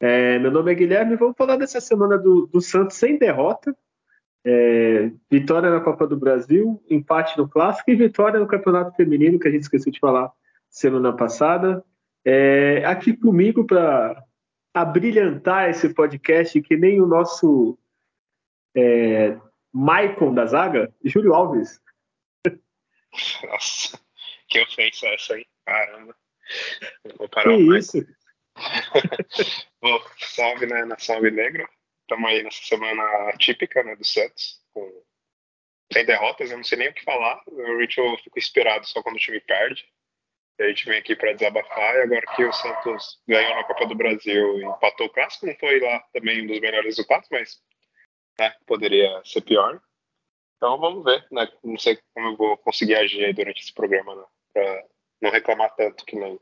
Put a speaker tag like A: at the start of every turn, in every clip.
A: É, meu nome é Guilherme e vamos falar dessa semana do, do Santos sem derrota. É, vitória na Copa do Brasil, empate no Clássico e vitória no Campeonato Feminino, que a gente esqueceu de falar semana passada. É, aqui comigo para abrilhantar esse podcast, que nem o nosso é, Maicon da zaga, Júlio Alves.
B: Nossa, que ofensa essa aí, caramba. vou parar
A: que
B: o
A: isso?
B: Bom, salve né, na Salve Negro. Estamos aí nessa semana típica né, do Santos, com sem derrotas, eu não sei nem o que falar. Eu, eu fico inspirado só quando o time perde. E a gente vem aqui para desabafar. E agora que o Santos ganhou na Copa do Brasil e empatou o clássico, não foi lá também um dos melhores resultados, mas né, poderia ser pior. Então vamos ver, né? Não sei como eu vou conseguir agir durante esse programa, né? Pra não reclamar tanto que nem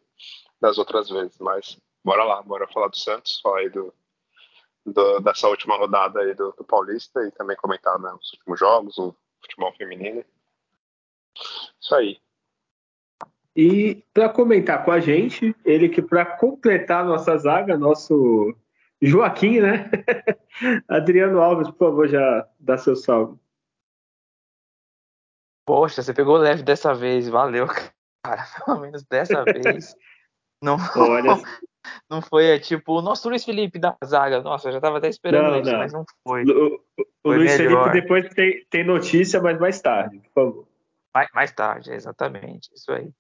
B: das outras vezes. Mas bora lá, bora falar do Santos, falar aí do, do dessa última rodada aí do, do, Paulista e também comentar né, os últimos jogos, o futebol feminino. Isso aí.
A: E para comentar com a gente, ele que para completar a nossa zaga, nosso Joaquim, né? Adriano Alves, por favor, já dá seu salve.
C: Poxa, você pegou leve dessa vez, valeu, cara. Pelo menos dessa vez. Não, Olha. não foi é, tipo o nosso Luiz Felipe da zaga. Nossa, eu já tava até esperando não, isso, não. mas não foi.
A: O, o, foi Luiz melhor. Felipe depois tem, tem notícia, mas mais tarde, por favor.
C: Mais, mais tarde, exatamente, isso aí.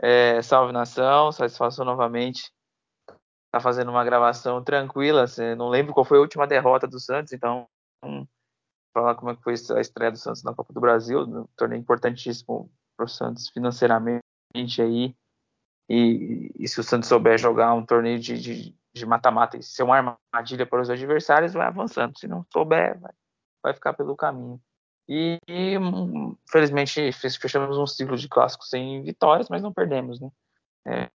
C: É, salve nação, satisfação novamente tá fazendo uma gravação tranquila. Você não lembro qual foi a última derrota do Santos, então um, falar como é que foi a estreia do Santos na Copa do Brasil, um torneio importantíssimo para o Santos financeiramente aí. E, e, se o Santos souber jogar um torneio de mata-mata e ser uma armadilha para os adversários, vai avançando. Se não souber, vai, vai ficar pelo caminho. E, felizmente fechamos um ciclo de clássicos sem vitórias, mas não perdemos, né? É,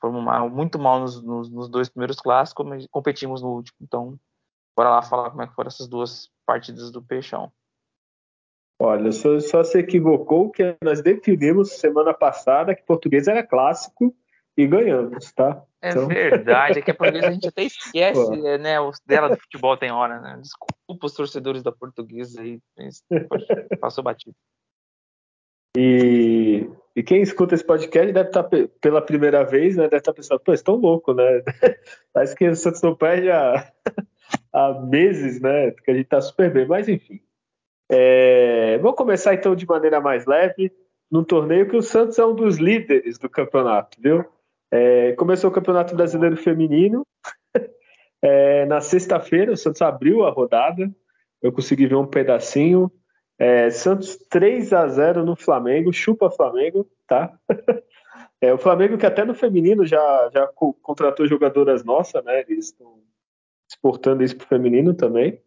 C: fomos mal, muito mal nos, nos, nos, dois primeiros clássicos, mas competimos no último. Então, bora lá falar como é que foram essas duas partidas do Peixão.
A: Olha, só, só se equivocou que nós definimos semana passada que português era clássico e ganhamos, tá?
C: É então... verdade, é que a portuguesa a gente até esquece, né? Os dela do futebol tem hora, né? Desculpa os torcedores da portuguesa aí, passou batido.
A: E, e, quem escuta esse podcast deve estar tá pela primeira vez, né? Deve estar tá pensando, pô, estão louco, né? Parece que o Santos não perde há, há meses, né? Que a gente tá super bem, mas enfim. É, vamos começar então de maneira mais leve, num torneio que o Santos é um dos líderes do campeonato, viu? É, começou o Campeonato Brasileiro Feminino. É, na sexta-feira, o Santos abriu a rodada. Eu consegui ver um pedacinho. É, Santos 3 a 0 no Flamengo, chupa Flamengo, tá? É, o Flamengo que até no feminino já, já contratou jogadoras nossas, né? Eles estão exportando isso pro feminino também.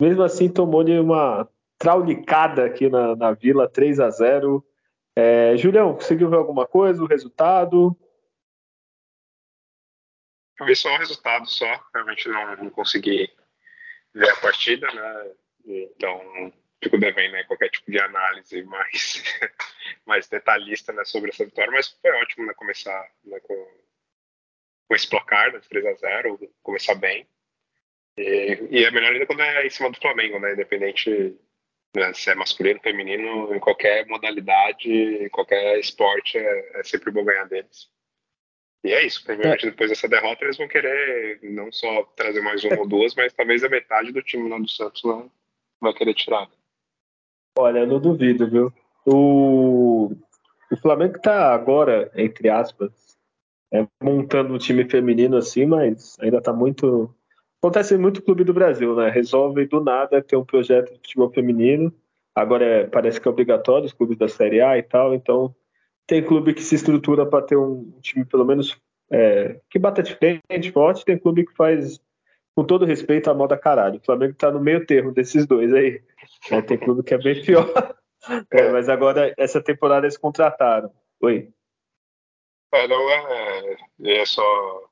A: Mesmo assim, tomou-lhe uma traulicada aqui na, na Vila, 3 a 0 é, Julião, conseguiu ver alguma coisa, o resultado?
B: Eu vi só o resultado, só. Realmente não, não consegui ver a partida, né? Então, fico devendo né, qualquer tipo de análise mais, mais detalhista né, sobre essa vitória, mas foi ótimo né, começar né, com, com esse placar de 3 a 0 começar bem. E, e, é melhor ainda quando é em cima do Flamengo, né, independente né, se é masculino, feminino, em qualquer modalidade, em qualquer esporte, é, é sempre bom ganhar deles. E é isso, provavelmente é. depois dessa derrota eles vão querer não só trazer mais uma ou duas, mas talvez a metade do time lá do Santos não vai querer tirar.
A: Olha, eu não duvido, viu? O, o Flamengo tá agora, entre aspas, é, montando um time feminino assim, mas ainda tá muito. Acontece muito clube do Brasil, né? Resolve do nada ter um projeto de futebol feminino. Agora é, parece que é obrigatório os clubes da Série A e tal, então tem clube que se estrutura para ter um time pelo menos é, que bata de frente forte, tem clube que faz com todo respeito, a moda caralho. O Flamengo tá no meio termo desses dois aí. É, tem clube que é bem pior. É, mas agora, essa temporada eles contrataram. Oi.
B: É, não é, é só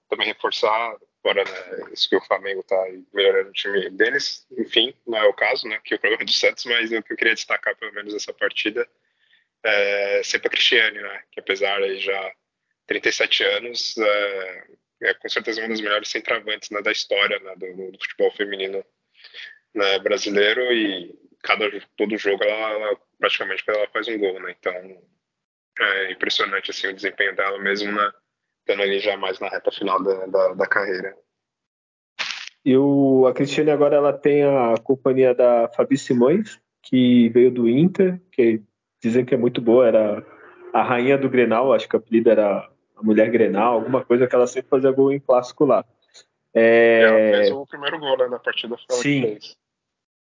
B: também reforçar agora né, isso que o Flamengo está melhorando o time deles. Enfim, não é o caso, né? Que o problema é do Santos, mas o que eu queria destacar pelo menos essa partida é sempre a Cristiane, né? Que apesar de já 37 anos, é, é, com certeza uma das melhores centravantes né, da história né, do, do, futebol feminino né, brasileiro e cada todo jogo ela, ela, praticamente ela faz um gol, né? Então é impressionante assim o desempenho dela mesmo na estando ali já mais na reta final da, da, da carreira.
A: E o, a Cristiane agora ela tem a companhia da Fabi Simões, que veio do Inter, que dizem que é muito boa, era a rainha do Grenal, acho que a apelido era a mulher Grenal, alguma coisa que ela sempre fazia gol em clássico lá.
B: É... Ela fez o primeiro gol né, na partida
A: que Sim. fez.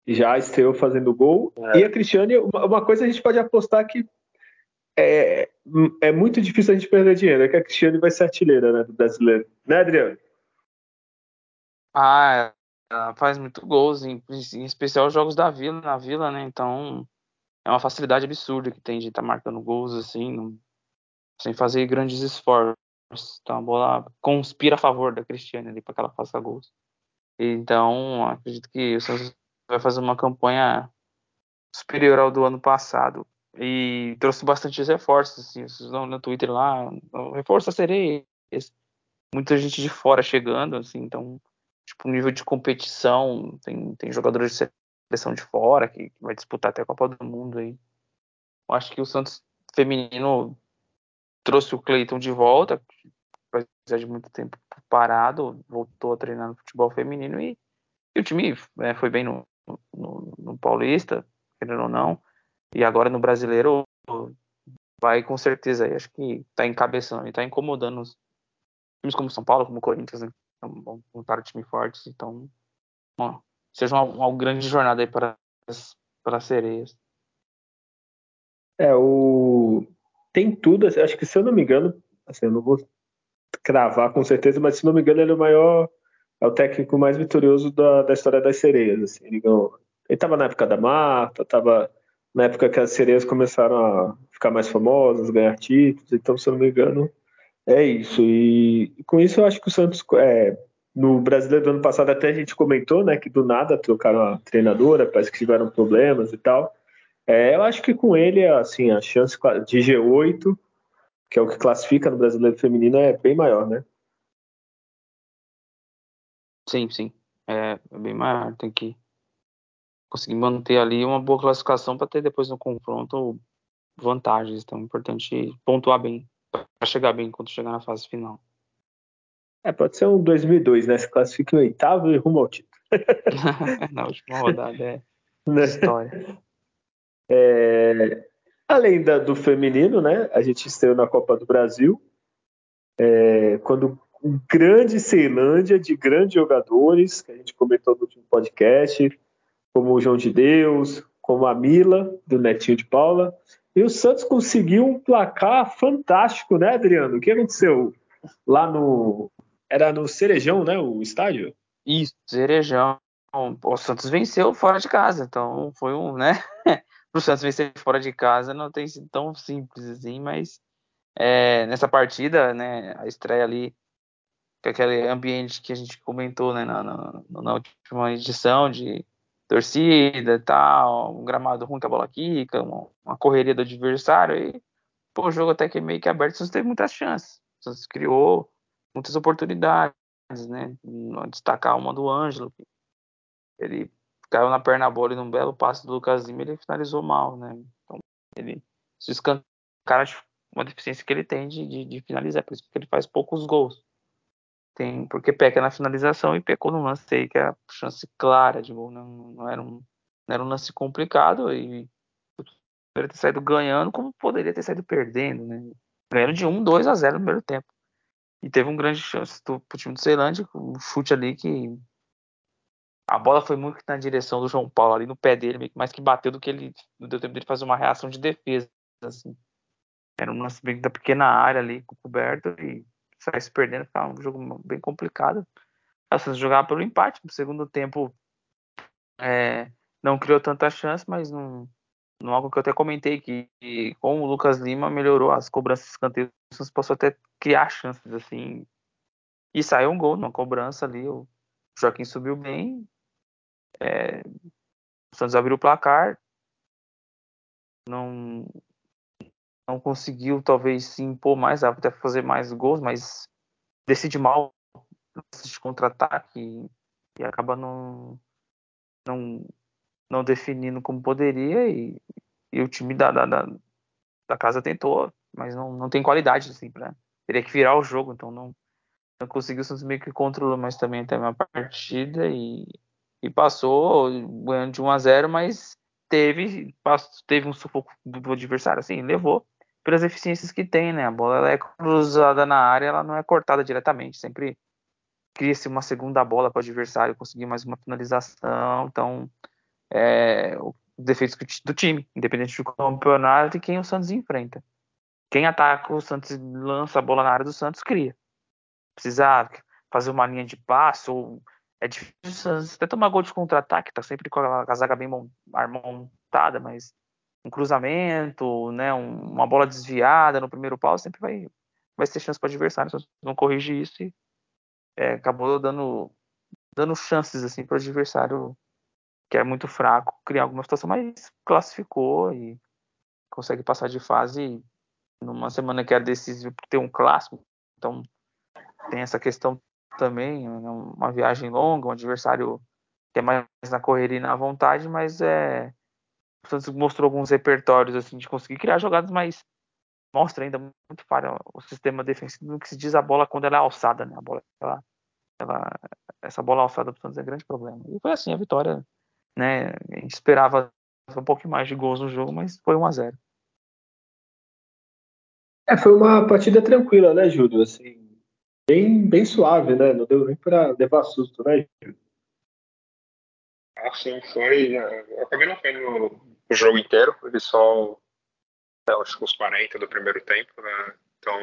A: Já estreou fazendo gol. É. E a Cristiane, uma, uma coisa a gente pode apostar que é, é muito difícil a gente perder dinheiro. É que a Cristiane vai ser artilheira né, do brasileiro. Né, Adriano?
C: Ah, ela faz muito gols, em, em especial os jogos da Vila, na Vila, né? Então é uma facilidade absurda que tem de estar tá marcando gols assim, não, sem fazer grandes esforços. Então a bola conspira a favor da Cristiane ali para que ela faça gols. Então acredito que o Santos vai fazer uma campanha superior ao do ano passado e trouxe bastante reforços, assim, vocês vão no Twitter lá, reforça sereias, muita gente de fora chegando, assim, então, tipo, nível de competição, tem, tem jogadores de seleção de fora que, que vai disputar até a Copa do Mundo aí. Eu acho que o Santos feminino trouxe o Cleiton de volta, apesar de muito tempo parado, voltou a treinar no futebol feminino e, e o time né, foi bem no, no, no Paulista, querendo ou não, e agora no brasileiro vai com certeza aí. Acho que está encabeçando e está incomodando os times como São Paulo, como Corinthians, né? Então, montaram time fortes. Então, ó, seja uma, uma grande jornada aí para as, para as sereias.
A: É, o. Tem tudo, assim, acho que se eu não me engano, assim, eu não vou cravar com certeza, mas se não me engano, ele é o maior, é o técnico mais vitorioso da, da história das sereias. Assim, ele estava na época da Marta, estava na época que as sereias começaram a ficar mais famosas, ganhar títulos, então, se eu não me engano, é isso. E, com isso eu acho que o Santos, é, no brasileiro do ano passado, até a gente comentou, né, que do nada trocaram a treinadora, parece que tiveram problemas e tal. É, eu acho que com ele, assim, a chance de G8, que é o que classifica no brasileiro feminino, é bem maior, né?
C: Sim, sim. É, é bem maior. Tem que conseguir manter ali uma boa classificação para ter depois no confronto vantagens. Então é importante pontuar bem para chegar bem quando chegar na fase final.
A: É, pode ser um 2002, né? Se classifica em oitavo e rumo ao título.
C: na última rodada é né? história.
A: É, além da, do feminino, né? A gente estreou na Copa do Brasil. É, quando um grande Ceilândia de grandes jogadores, que a gente comentou no último podcast, como o João de Deus, como a Mila, do Netinho de Paula. E o Santos conseguiu um placar fantástico, né, Adriano? O que aconteceu lá no. Era no Cerejão, né? O estádio?
C: Isso, Cerejão. O Santos venceu fora de casa, então foi um, né? Para o Santos vencer fora de casa não tem sido tão simples assim, mas é, nessa partida, né, a estreia ali, com aquele ambiente que a gente comentou né, na, na, na última edição de torcida tal, um gramado ruim com a bola quica, uma, correria do adversário e pô, o jogo até que meio que aberto, você teve muitas chances. Você criou muitas oportunidades, né? Destacar uma do Ângelo, ele caiu na perna bola e num belo passe do Lucas Lima, ele finalizou mal, né? Então, ele se escancara uma deficiência que ele tem de, de, de finalizar, por isso que ele faz poucos gols tem porque peca na finalização e pecou no lance aí, que é a chance clara de gol. Não, não, era, um, não era um lance complicado e poderia ter saído ganhando, como poderia ter saído perdendo, né? Ganharam de 1, 2 a 0 no primeiro tempo. E teve um grande chance do, pro time do Ceilândia, um chute ali que a bola foi muito na direção do João Paulo, ali no pé dele, mais que bateu do que ele não deu tempo dele fazer uma reação de defesa. Assim. Era um lance bem da pequena área ali, coberto, e saísse perdendo, ficava um jogo bem complicado. a Santos jogava pelo empate. No segundo tempo, é, não criou tanta chance, mas não, não algo que eu até comentei que, que com o Lucas Lima melhorou as cobranças de escanteio, o Santos passou até criar chances assim. E saiu um gol numa cobrança ali. O Joaquim subiu bem. É, o Santos abriu o placar. Não, não conseguiu talvez se impor mais, até fazer mais gols, mas decide mal de contra-ataque e, acaba não, não, não definindo como poderia e, e o time da, da, da, casa tentou, mas não, não tem qualidade assim para teria que virar o jogo, então não, não conseguiu, o Santos meio que controlou mais também até uma partida e, e passou ganhando de 1 a 0, mas teve teve um sufoco do adversário assim, levou pelas eficiências que tem, né? A bola ela é cruzada na área, ela não é cortada diretamente, sempre cria-se uma segunda bola para o adversário conseguir mais uma finalização. Então, é, os defeitos do time, independente do campeonato e quem o Santos enfrenta. Quem ataca o Santos lança a bola na área do Santos cria. Precisa fazer uma linha de passo ou é difícil até tomar gol de contra-ataque, tá sempre com a, zaga bem montada, mas um cruzamento, né, um, uma bola desviada no primeiro pau sempre vai vai ter chance para o adversário, se não corrigir isso e é, acabou dando, dando chances assim para o adversário que é muito fraco criar alguma situação, mas classificou e consegue passar de fase numa semana que é decisiva por ter um clássico. Então tem essa questão também, né, uma viagem longa, um adversário que é mais na correria e na vontade, mas é Santos mostrou alguns repertórios assim de conseguir criar jogadas, mas mostra ainda muito falha o sistema defensivo no que se diz a bola quando ela é alçada, né? A bola, ela, ela, essa bola alçada do Santos é um grande problema. E foi assim a vitória, né? A gente esperava um pouco mais de gols no jogo, mas foi 1 a 0.
A: É, foi uma partida tranquila, né, Júlio? Assim, bem, bem suave, né? Não deu nem para levar susto, né, Júlio?
B: Ah, sim, foi. Eu acabei não vendo o jogo inteiro, ele só acho que uns 40 do primeiro tempo, né? Então,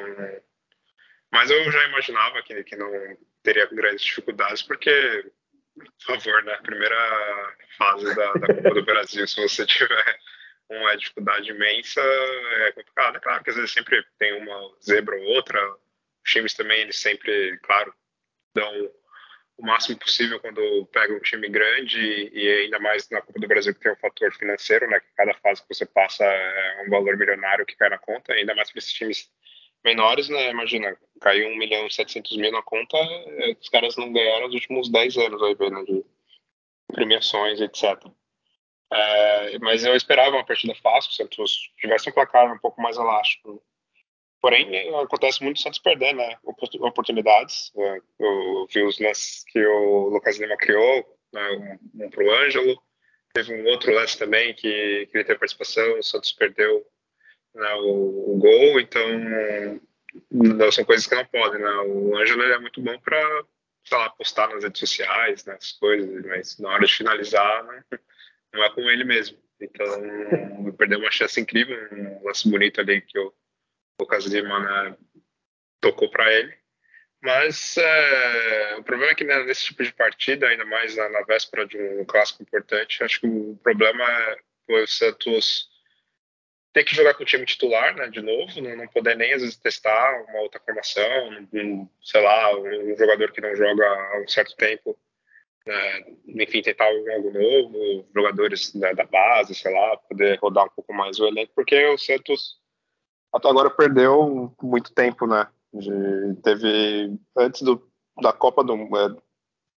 B: mas eu já imaginava que, que não teria grandes dificuldades, porque, por favor, né? Primeira fase da, da Copa do Brasil, se você tiver uma dificuldade imensa, é complicado. É claro que às vezes sempre tem uma zebra ou outra. Os times também, eles sempre, claro, dão o máximo possível quando pega um time grande e ainda mais na Copa do Brasil que tem um fator financeiro, né? Que cada fase que você passa é um valor milionário que cai na conta, ainda mais para esses times menores, né? Imagina, caiu 1 milhão e 700 mil na conta, é, os caras não ganharam nos últimos 10 anos, aí, né? De premiações, etc. É, mas eu esperava uma partida fácil, se o tivesse um placar um pouco mais elástico Porém, acontece muito o Santos perder né, oportunidades. Né. Eu vi os lances que o Lucas Lima criou, né, um, um para o Ângelo. Teve um outro lance também que, que ele teve participação, o Santos perdeu né, o, o, gol. Então, não, são coisas que não podem. Né? O Ângelo é muito bom para postar nas redes sociais, né, as coisas, mas na hora de finalizar, né, não é com ele mesmo. Então, perdeu uma chance incrível, um lance bonito ali que eu Lucas Lima né, tocou para ele. Mas é, o problema é que né, nesse tipo de partida, ainda mais na, na, véspera de um clássico importante, acho que o problema foi o Santos ter que jogar com o time titular, né, de novo, não, não poder nem às vezes testar uma outra formação, um, sei lá, um jogador que não joga há um certo tempo, né, enfim, tentar algo novo, jogadores né, da base, sei lá, poder rodar um pouco mais o elenco, porque o Santos até agora perdeu muito tempo, né? De, teve antes do, da Copa do, é,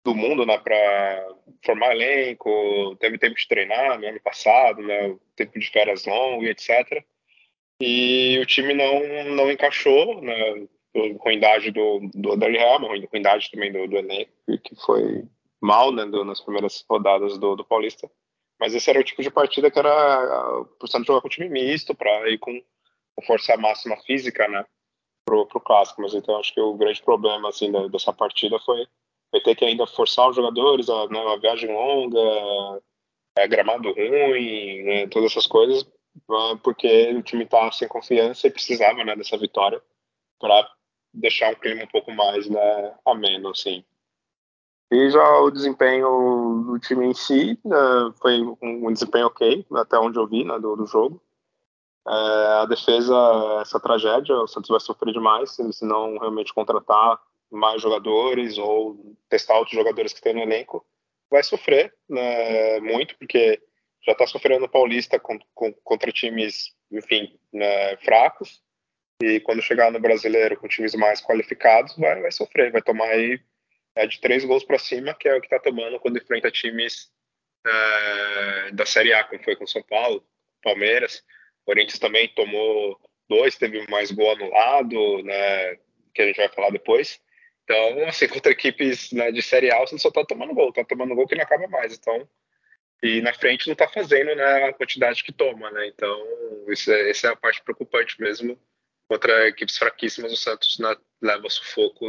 B: do Mundo, né, para formar elenco, teve tempo de treinar no ano passado, né, tempo de férias longo e etc. E o time não, não encaixou, né, idade do, do Dali Helman, com a idade também do, do elenco, que foi mal né, do, nas primeiras rodadas do, do Paulista. Mas esse era o tipo de partida que era por jogar com time misto, para ir com com força máxima física, né, pro, pro clássico. Mas então acho que o grande problema assim da, dessa partida foi, foi, ter que ainda forçar os jogadores, a, né, uma viagem longa, é, gramado ruim, né, todas essas coisas, porque o time estava sem confiança e precisava, né, dessa vitória para deixar um clima um pouco mais, né, ameno, assim. E já o desempenho do time em si né, foi um, um, desempenho ok, até onde eu vi né, do, do jogo. É, a defesa, essa tragédia, o Santos vai sofrer demais se não realmente contratar mais jogadores ou testar outros jogadores que tem no elenco. Vai sofrer né, muito, porque já está sofrendo no Paulista com, com, contra times, enfim, né, fracos. E quando chegar no Brasileiro com times mais qualificados, vai, vai sofrer, vai tomar aí é, de três gols para cima, que é o que está tomando quando enfrenta times é, da Série A, como foi com São Paulo, Palmeiras. Corinthians também tomou dois, teve mais gol anulado, né, que a gente vai falar depois. Então, assim, contra equipes né, de Série A, você só tá tomando gol, tá tomando gol que não acaba mais. Então, e na frente não tá fazendo né, a quantidade que toma, né? Então, isso é, essa é a parte preocupante mesmo. Contra equipes fraquíssimas, o Santos né, leva sufoco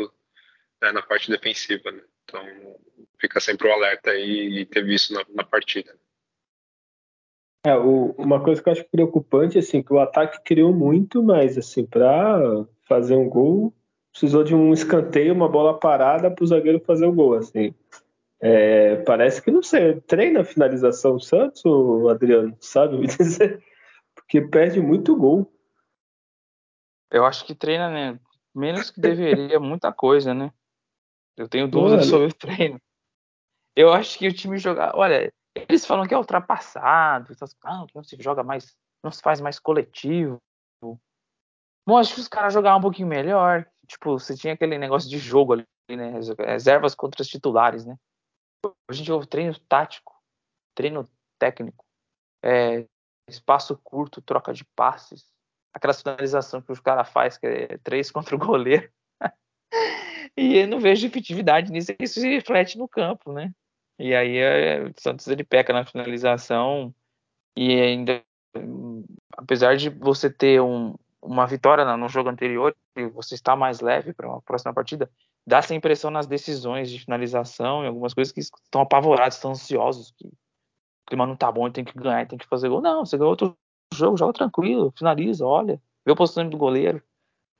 B: né, na parte defensiva, né? Então, fica sempre o alerta aí e teve isso na, na partida.
A: É, o, uma coisa que eu acho preocupante, assim, que o ataque criou muito, mas, assim, para fazer um gol, precisou de um escanteio, uma bola parada para o zagueiro fazer o gol, assim. É, parece que, não sei, treina a finalização o Santos, o Adriano, sabe? Porque perde muito gol.
C: Eu acho que treina, né? Menos que deveria, muita coisa, né? Eu tenho dúvidas sobre o treino. Eu acho que o time jogar. Olha, eles falam que é ultrapassado, que não se joga mais, não se faz mais coletivo. Mas acho que os caras jogavam um pouquinho melhor. Tipo, você tinha aquele negócio de jogo ali, né? Reservas contra os titulares, né? A gente ouve treino tático, treino técnico, é, espaço curto, troca de passes, aquela finalização que os caras faz que é três contra o goleiro. e eu não vejo efetividade nisso, isso se reflete no campo, né? E aí é, o Santos ele peca na finalização e ainda apesar de você ter um, uma vitória no jogo anterior e você está mais leve para uma próxima partida, dá essa impressão nas decisões de finalização e algumas coisas que estão apavorados, estão ansiosos, que o clima não tá bom, tem que ganhar, tem que fazer gol. Não, você ganhou outro jogo, joga tranquilo, finaliza, olha, vê o posicionamento do goleiro,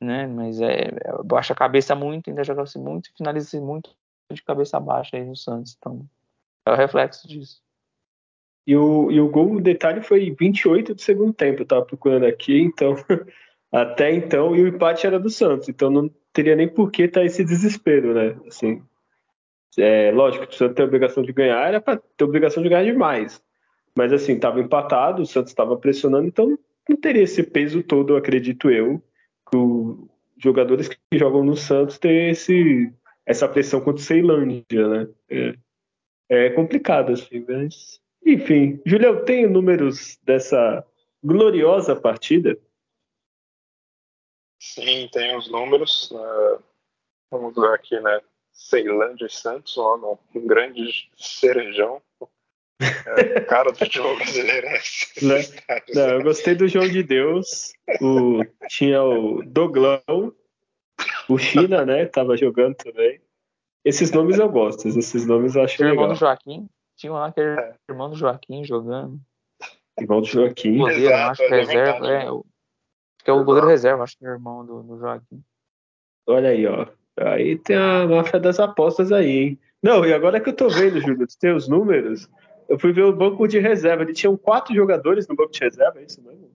C: né? Mas é, baixa a cabeça muito, ainda joga-se muito, finaliza-se muito de cabeça baixa aí no Santos. Então, é o reflexo disso.
A: E o, e o gol, o detalhe foi 28 do segundo tempo, eu tava procurando aqui, então até então, e o empate era do Santos, então não teria nem por que estar tá esse desespero, né? Assim, é, lógico, o Santos tem a obrigação de ganhar, era para ter obrigação de ganhar demais. Mas assim, estava empatado, o Santos estava pressionando, então não teria esse peso todo, acredito eu, que os jogadores que jogam no Santos têm esse, essa pressão contra o Ceilândia, né? É, é complicado, assim, mas. Enfim, Julião, tem números dessa gloriosa partida?
B: Sim, tem os números. Uh, vamos ver aqui, né? Ceilândia e Santos, ó, um grande cerejão. É, cara do futebol brasileiro. Né?
A: Não, eu gostei do João de Deus. O, tinha o Doglão, o China, né? Tava jogando também. Esses nomes eu gosto, esses nomes eu acho
C: Tinha
A: legal.
C: irmão do Joaquim, tinha lá que era é. irmão do Joaquim jogando.
A: Irmão do Joaquim.
C: Goleiro, Exato, acho que é reserva, verdade, é, o, que é o goleiro reserva, acho que é irmão do, do Joaquim.
A: Olha aí, ó. Aí tem a máfia das apostas aí, hein? Não, e agora que eu tô vendo, Júlio, tem os números, eu fui ver o banco de reserva. Ele tinha quatro jogadores no banco de reserva, é isso mesmo?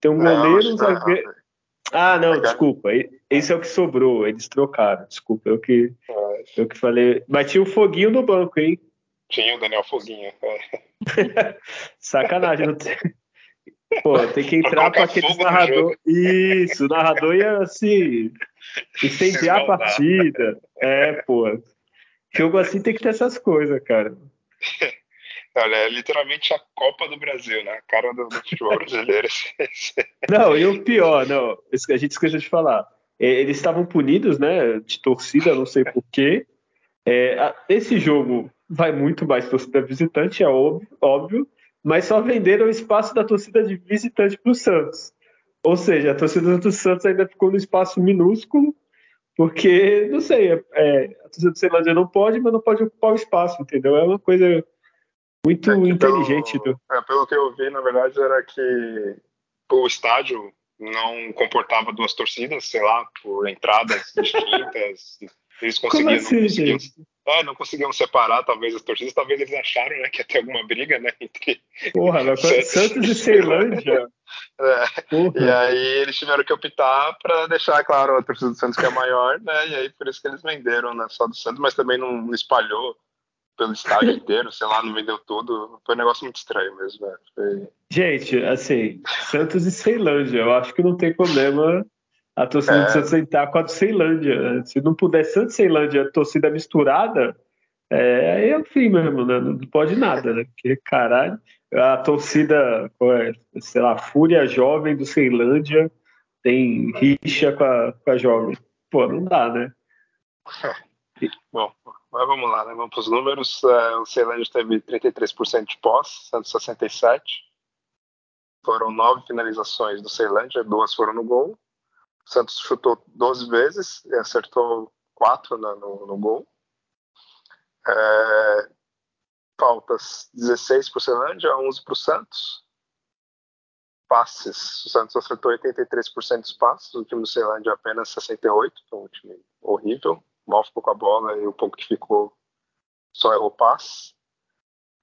A: Tem um goleiro, um zagueiro. Ah, não, desculpa. Esse é o que sobrou. Eles trocaram. Desculpa, eu que, eu que falei. Mas tinha o Foguinho no banco, hein?
B: Tinha o Daniel Foguinho.
A: Sacanagem. Não tem... Pô, tem que entrar para aquele narrador. Isso, o narrador ia assim. Incendiar a partida. É, pô. Jogo assim tem que ter essas coisas, cara.
B: Olha, é literalmente a Copa do Brasil, né? A cara do, do futebol brasileiro.
A: não, e o pior, não, a gente esqueceu de falar. É, eles estavam punidos, né? De torcida, não sei porquê. É, esse jogo vai muito mais torcida visitante, é óbvio, óbvio, mas só venderam o espaço da torcida de visitante para o Santos. Ou seja, a torcida do Santos ainda ficou no espaço minúsculo, porque, não sei, é, é a torcida do Ceilândia não pode, mas não pode ocupar o espaço, entendeu? É uma coisa muito é inteligente.
B: Pelo, é, pelo que eu vi, na verdade, era que o estádio não comportava duas torcidas, sei lá, por entradas distintas. Eles conseguiam, assim, conseguiam É, não conseguiam separar, talvez, as torcidas. Talvez eles acharam né, que ia ter alguma briga, né? Entre
A: Porra, Santos e Ceilândia.
B: É. E aí eles tiveram que optar para deixar, claro, a torcida do Santos que é maior, né? E aí por isso que eles venderam, né? Só do Santos, mas também não espalhou pelo estádio inteiro, sei lá, não vendeu tudo. Foi um negócio muito estranho mesmo, né? Foi...
A: Gente, assim, Santos e Ceilândia, eu acho que não tem problema a torcida é. do Santos entrar com a do Ceilândia. Se não puder Santos e Ceilândia, torcida misturada, é, aí é o fim mesmo, né? Não pode nada, né? Porque, caralho, a torcida, é, sei lá, Fúria Jovem do Ceilândia tem rixa com a, com a Jovem. Pô, não dá, né?
B: Bom, mas vamos lá, né? Vamos para os números. É, o Ceilândia teve 33% de posse, 167. Foram nove finalizações do Ceilândia, duas foram no gol. O Santos chutou 12 vezes e acertou quatro no, no, no gol. É, faltas 16 para o Ceilândia, 11 para o Santos. Passes, o Santos acertou 83% dos passes, o time do Ceilândia apenas 68%, então um time horrível mal ficou com a bola e o pouco que ficou só errou passe.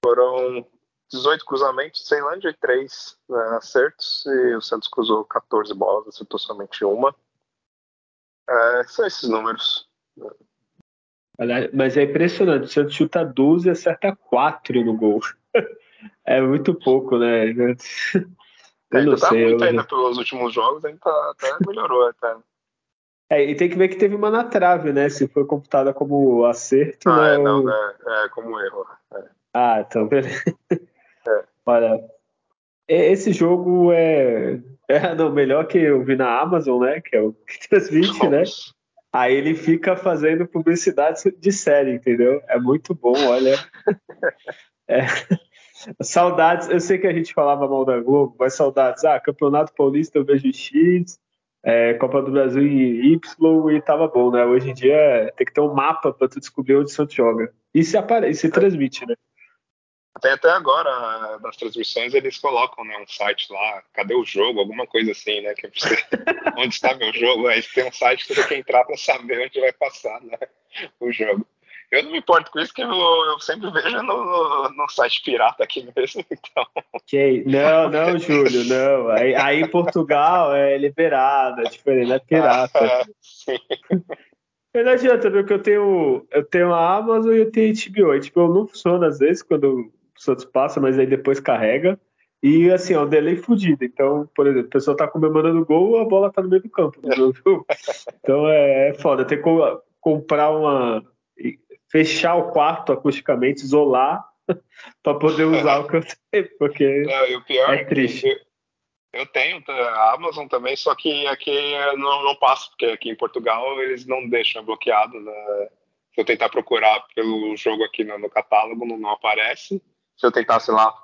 B: Foram 18 cruzamentos, Ceilândia e 3 né, acertos, e o Santos cruzou 14 bolas, acertou somente uma. É, são esses números.
A: Mas é impressionante, o Santos chuta 12 e acerta 4 no gol. É muito pouco, né? Eu
B: ainda não tá sei, muito eu... ainda pelos últimos jogos, ainda tá, até melhorou até.
A: É, e tem que ver que teve uma na trave, né? Se foi computada como acerto.
B: Ah,
A: né?
B: é, não, é, é como erro. É.
A: Ah, então, beleza. É. Olha, esse jogo é, é não, melhor que eu vi na Amazon, né? Que é o que transmite, né? Nossa. né? Aí ele fica fazendo publicidade de série, entendeu? É muito bom, olha. É. Saudades, eu sei que a gente falava mal da Globo, mas saudades. Ah, Campeonato Paulista eu vejo X, é, Copa do Brasil em Y e tava bom, né? Hoje em dia tem que ter um mapa para tu descobrir onde o Santos joga. E se aparece, se transmite, né?
B: Até, até agora, nas transmissões, eles colocam né, um site lá, cadê o jogo? Alguma coisa assim, né? Que é você, onde está meu jogo? Aí tem um site que tem que entrar para saber onde vai passar né, o jogo. Eu não me importo com isso, que eu, eu sempre vejo no, no, site pirata aqui mesmo, então.
A: Okay. Não, não, Júlio, não. Aí, aí em Portugal é liberado, é diferente, é pirata. Ah, sim. Não adianta, viu? Que eu tenho, eu tenho a Amazon e eu tenho HBO. A HBO não funciona às vezes quando o Santos passa, mas aí depois carrega. E assim, é um delay fudido. Então, por exemplo, a pessoa tá comemorando o gol, a bola tá no meio do campo. então é, é foda. Tem que comprar uma fechar o quarto acusticamente, isolar, para poder usar o que eu tenho, porque
B: não, pior é, é triste. Eu, eu tenho a Amazon também, só que aqui não, não passo, porque aqui em Portugal eles não deixam bloqueado. Né? Se eu tentar procurar pelo jogo aqui no, no catálogo, não, não, aparece. Se eu tentar, sei lá,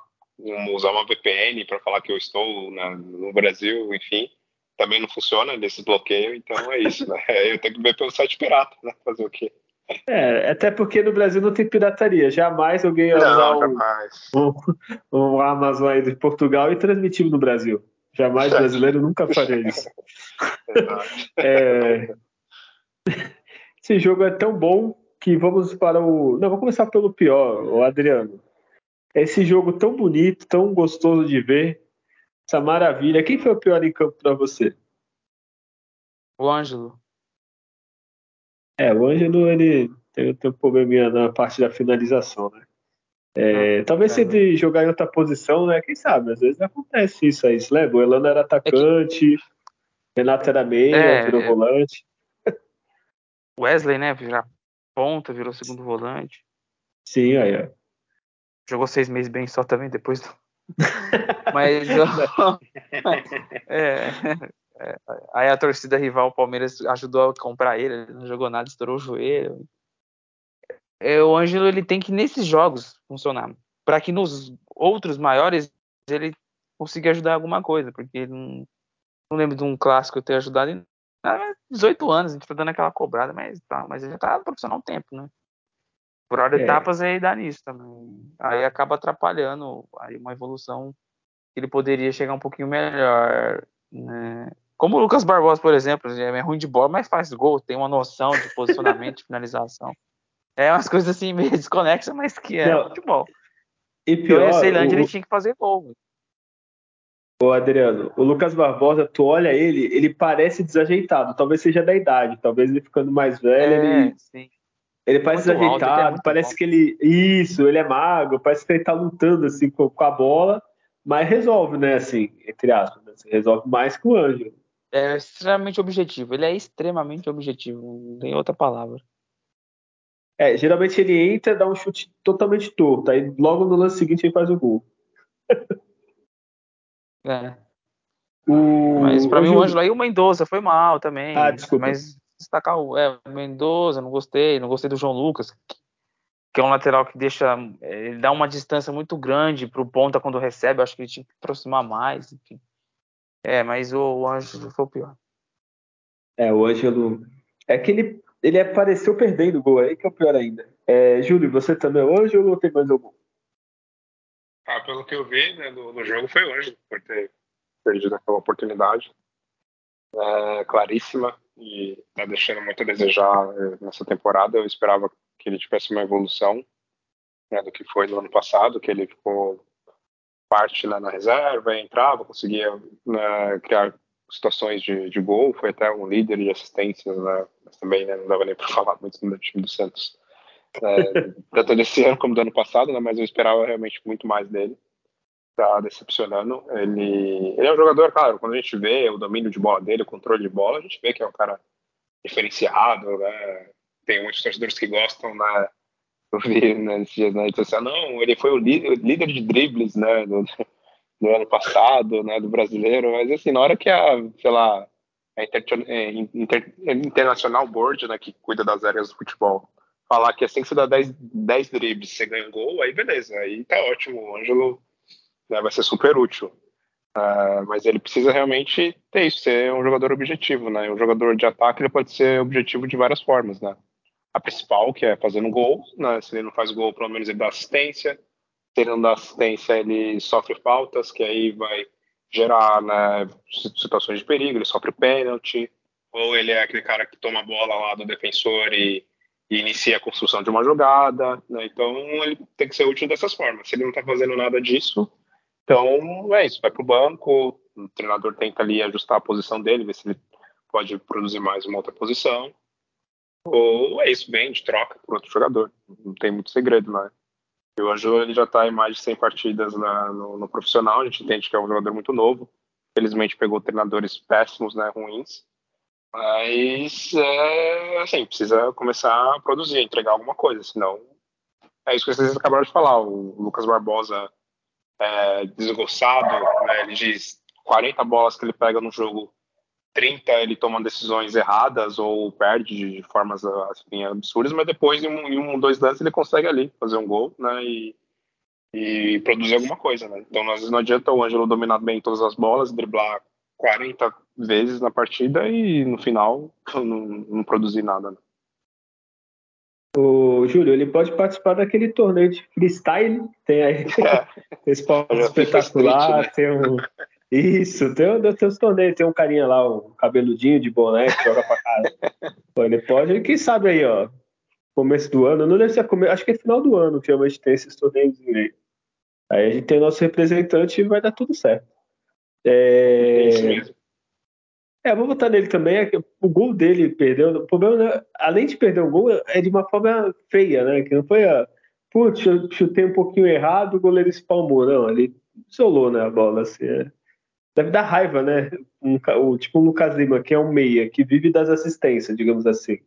B: usar uma VPN para falar que eu estou né, no Brasil, enfim, também não funciona desse bloqueio, então é isso, né? Eu tenho que ver pelo site pirata, né? Fazer o quê?
A: É, até porque no Brasil não tem pirataria. Jamais alguém ia usar um, um, um, Amazon aí de Portugal e transmitir no Brasil. Jamais brasileiro nunca faria isso. é, esse jogo é tão bom que vamos para o. Não, vou começar pelo pior, o Adriano. Esse jogo tão bonito, tão gostoso de ver, essa maravilha. Quem foi o pior em campo para você?
C: O Ângelo.
A: É, o Ângelo, ele tem, tem um probleminha na parte da finalização, né? É, ah, talvez se ele jogar em outra posição, né? Quem sabe? Às vezes acontece isso aí. Você lembra? O Elano era atacante, é que... Renato era meia, é, virou é... volante.
C: Wesley, né? Virar ponta, virou segundo volante.
A: Sim, aí, ó.
C: Jogou seis meses bem só também depois do... Mas é, é, aí a torcida rival, o Palmeiras, ajudou a comprar ele, ele não jogou nada, estourou o joelho. É, o Ângelo ele tem que nesses jogos funcionar, para que nos outros maiores ele consiga ajudar alguma coisa, porque não, não lembro de um clássico eu ter ajudado em 18 anos, a gente tá dando aquela cobrada, mas, tá, mas ele já tá profissional um tempo, né? Por hora de é. etapas aí dá nisso também. Aí acaba atrapalhando aí uma evolução que ele poderia chegar um pouquinho melhor, né? Como o Lucas Barbosa, por exemplo, é ruim de bola, mas faz gol, tem uma noção de posicionamento, de finalização. É umas coisas assim meio desconexas, mas que é
A: Não.
C: futebol.
A: E
C: Então,
A: pior,
C: o Ceilândia
A: o,
C: ele tinha que fazer gol.
A: o Adriano, o Lucas Barbosa, tu olha ele, ele parece desajeitado. Talvez seja da idade, talvez ele ficando mais velho,
C: É,
A: ele,
C: sim.
A: ele parece
C: alto,
A: desajeitado,
C: ele é
A: parece
C: alto.
A: que ele. Isso, ele é magro, parece que ele tá lutando assim com, com a bola, mas resolve, né? Assim, entre aspas, né, resolve mais que o Ângelo.
C: É extremamente objetivo. Ele é extremamente objetivo. Não tem outra palavra.
A: É, geralmente ele entra, dá um chute totalmente torto, aí logo no lance seguinte ele faz o gol.
C: É.
A: O,
C: Mas pra
A: ô,
C: mim o Ângelo aí o Mendoza foi mal também.
A: Ah, desculpa.
C: Mas destacar o, é, o Mendoza, não gostei. Não gostei do João Lucas, que é um lateral que deixa. é, Ele dá uma distância muito grande pro ponta quando recebe. Acho que ele tinha que aproximar mais. Enfim. É, mas o, o Ângelo foi o pior.
A: É, o Ângelo. É que ele, ele apareceu perdendo o gol aí, que é o pior ainda. É, Júlio, você também é o Ângelo ou tem mais algum?
B: Ah, pelo que eu vi né, do, do jogo, foi o Ângelo por ter perdido aquela oportunidade. É, claríssima e tá deixando muito a desejar eh, nessa temporada. Eu esperava que ele tivesse uma evolução né, do que foi no ano passado, que ele ficou parte lá na reserva, entrava, conseguia né, criar situações de, de gol, foi até um líder de assistências, né, mas também né, não dava nem para falar muito do time do Santos. É, tanto desse ano como do ano passado, né, mas eu esperava realmente muito mais dele. Tá decepcionando. Ele, ele é um jogador, claro, quando a gente vê o domínio de bola dele, o controle de bola, a gente vê que é um cara diferenciado, né? Tem muitos torcedores que gostam, né? Eu vi né, nesses dias na rede social, não, ele foi o líder, líder de dribles, né? Do, do ano passado, né? Do brasileiro, mas assim, na hora que a, sei lá, a Inter, é, Inter, Board, né? Que cuida das áreas do futebol, falar que assim que você dá 10, 10 dribles, você ganha um gol, aí beleza, aí tá ótimo. O Ângelo né, vai ser super útil. Uh, mas ele precisa realmente ter isso, ser um jogador objetivo, né? Um jogador de ataque ele pode ser objetivo de várias formas, né? A principal, que é fazendo gol, né? Se ele não faz gol, pelo menos ele dá assistência. Se ele não dá assistência, ele sofre faltas, que aí vai gerar né, situações de perigo, ele sofre pênalti. Ou ele é aquele cara que toma a bola lá do defensor e, e inicia a construção de uma jogada, né? Então ele tem que ser útil dessas formas. Se ele não está fazendo nada disso, então, é isso, vai para o banco, o treinador tenta ali ajustar a posição dele, ver se ele pode produzir mais uma outra posição. Ou é isso, vende, troca por outro jogador. Não tem muito segredo, né? E o Anjo ele já está em mais de 100 partidas na, no, no, profissional, a gente entende que é um jogador muito novo. Felizmente pegou treinadores péssimos, né, ruins. Mas, é, assim, precisa começar a produzir, entregar alguma coisa, senão... É isso que vocês acabaram de falar, o Lucas Barbosa é, desgoçado, né? ele diz 40 bolas que ele pega no jogo, 30 ele toma decisões erradas ou perde de formas assim, absurdas, mas depois em um, em um, dois lances ele consegue ali fazer um gol, né, e, e produzir alguma coisa, né. Então às vezes não adianta o Ângelo dominar bem todas as bolas, driblar 40 vezes na partida e no final não, não produzir nada. Né?
A: O Júlio, ele pode participar daquele torneio de freestyle, tem aí
B: É.
A: esse palco espetacular,
B: street, né?
A: tem um. Isso, tem, tem uns torneios, tem um carinha lá, um cabeludinho de boné que joga pra. Pô, ele pode, quem sabe aí, ó, começo do ano, não lembro se é começo, acho que é final do ano que realmente tem esses torneios aí. Aí a gente tem nosso representante e vai dar tudo certo.
B: É
A: É,
B: isso mesmo.
A: é, vou votar nele também. é O gol dele perdeu. O problema, né, além de perder o gol, é de uma forma feia, né? Que não foi a. Putz, eu chutei um pouquinho errado, o goleiro espalmou. Não, ele isolou né, a bola. Assim, é. Deve dar raiva, né? Um, o, tipo o Lucas Lima, que é um meia, que vive das assistências, digamos assim.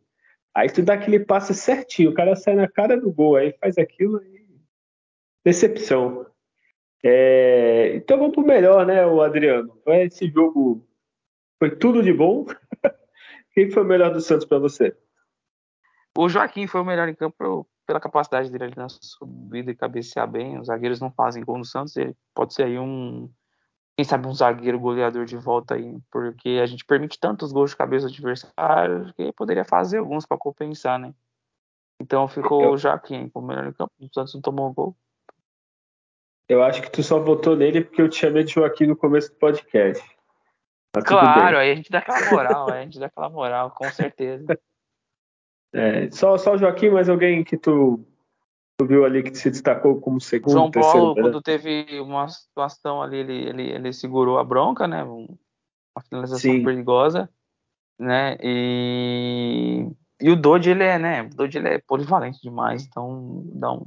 A: Aí tu dá aquele passe certinho, o cara sai na cara do gol, aí faz aquilo e. Decepção. É, então vamos pro melhor, né, o Adriano? Esse jogo foi tudo de bom. Quem foi o melhor do Santos para você?
C: O Joaquim foi o melhor em campo pela capacidade dele na subida e cabecear bem. Os zagueiros não fazem gol no Santos. Ele pode ser aí um. Quem sabe um zagueiro goleador de volta aí, porque a gente permite tantos gols de cabeça do adversário que poderia fazer alguns para compensar, né? Então ficou o Joaquim como melhor em campo. O Santos não tomou gol.
A: Eu acho que tu só votou nele porque eu te chamei de Joaquim no começo do podcast. Tudo
C: Claro, aí a gente dá aquela moral, a gente dá aquela moral, com certeza.
A: É, só, só o Joaquim, mas alguém que tu viu ali que se destacou como segundo,
C: João
A: terceiro,
C: Paulo, quando teve uma situação ali, ele, ele, ele segurou a bronca, né? Uma finalização Sim. perigosa, né? E, e o Dodge, ele é, né? O Dodge, ele é polivalente demais, então dá um,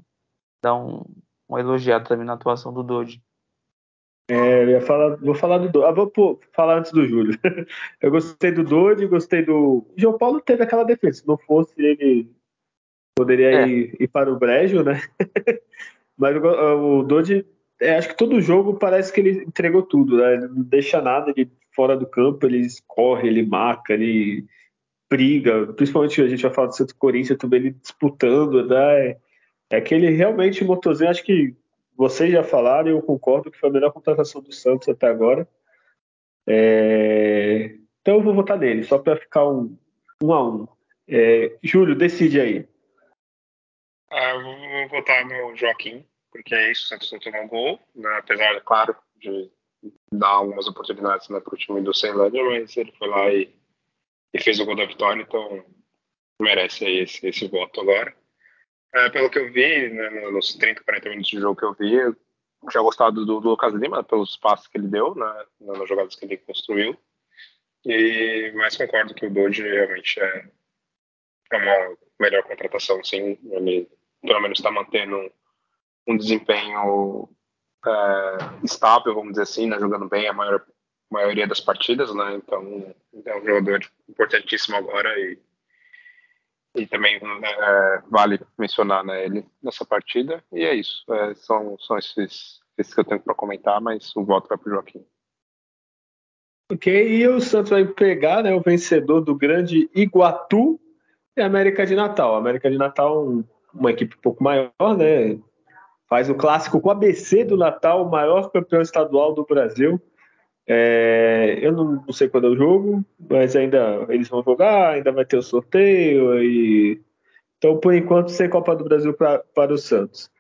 C: dá um, um elogiado também na atuação do Dodge.
A: É, eu ia falar, vou falar do. Ah, vou pô, falar antes do Júlio. Eu gostei do Dodge, gostei do. O João Paulo teve aquela defesa. Se não fosse ele, poderia é. ir, ir, para o Brejo, né? Mas o, o Dodge, é, acho que todo jogo parece que ele entregou tudo, né? Ele não deixa nada de fora do campo, ele corre, ele marca, ele briga. Principalmente a gente vai falar do Santo Corinthians também, ele disputando, né? É aquele realmente motorzinho, acho que vocês já falaram e eu concordo que foi a melhor contratação do Santos até agora. É... Então eu vou votar nele, só para ficar um, um a um. É... Júlio, decide aí.
B: Ah, eu vou votar no Joaquim, porque é isso, o Santos não tomou um gol, né? apesar, é claro, de dar algumas oportunidades né, para o time do Ceilândia, mas ele foi lá e, e, fez o gol da vitória, então merece esse, esse voto agora. É, pelo que eu vi, né, nos 30, 40 minutos de jogo que eu vi, eu tinha gostado do, do Lucas Lima pelos passos que ele deu, né, nas jogadas que ele construiu. E, mas concordo que o Doge realmente é, é uma melhor contratação, sim. Ele pelo menos está mantendo um, um desempenho é, estável, vamos dizer assim, né, jogando bem a maior, maioria das partidas, né? Então é um jogador importantíssimo agora e e também é, vale mencionar né, ele nessa partida. E é isso. É, são, são esses, esses que eu tenho para comentar, mas o voto vai para o Joaquim.
A: Ok, e o Santos vai pegar né, o vencedor do grande Iguatu e América de Natal. América de Natal, uma equipe um pouco maior, né? Faz o clássico com o ABC do Natal, o maior campeão estadual do Brasil. É, eu não, não, sei quando é o jogo, mas ainda eles vão jogar, ainda vai ter o sorteio. E... Então, por enquanto, sem Copa do Brasil pra, para o Santos.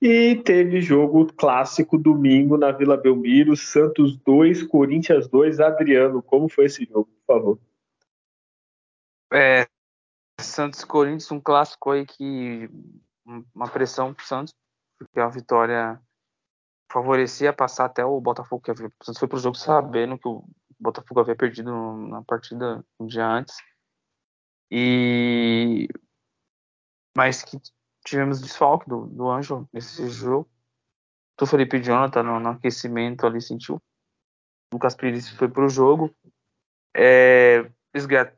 A: E teve jogo clássico domingo na Vila Belmiro, Santos 2, Corinthians 2, Adriano. Como foi esse jogo, por favor?
C: É, Santos Corinthians, um clássico aí que uma pressão para o Santos, porque é uma vitória favorecia passar até o Botafogo, que havia, foi pro jogo sabendo que o Botafogo havia perdido na partida um dia antes. E mas que tivemos desfalque do, do Anjo nesse jogo. O Felipe Jonathan no, no aquecimento ali sentiu. O Lucas Pires foi pro jogo. É,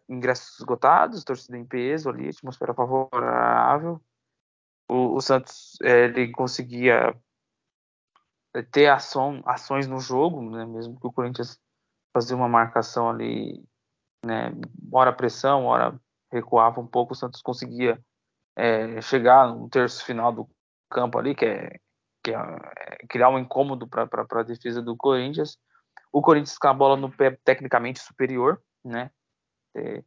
C: ingressos esgotados, torcida em peso ali, atmosfera favorável. O, o Santos é, ele conseguia ter ação, ações no jogo, né, mesmo que o Corinthians fazia uma marcação ali, né, hora pressão, hora recuava um pouco, o Santos conseguia é, chegar no terço final do campo ali, que é, que é criar um incômodo para a defesa do Corinthians. O Corinthians com a bola no pé tecnicamente superior, né? É,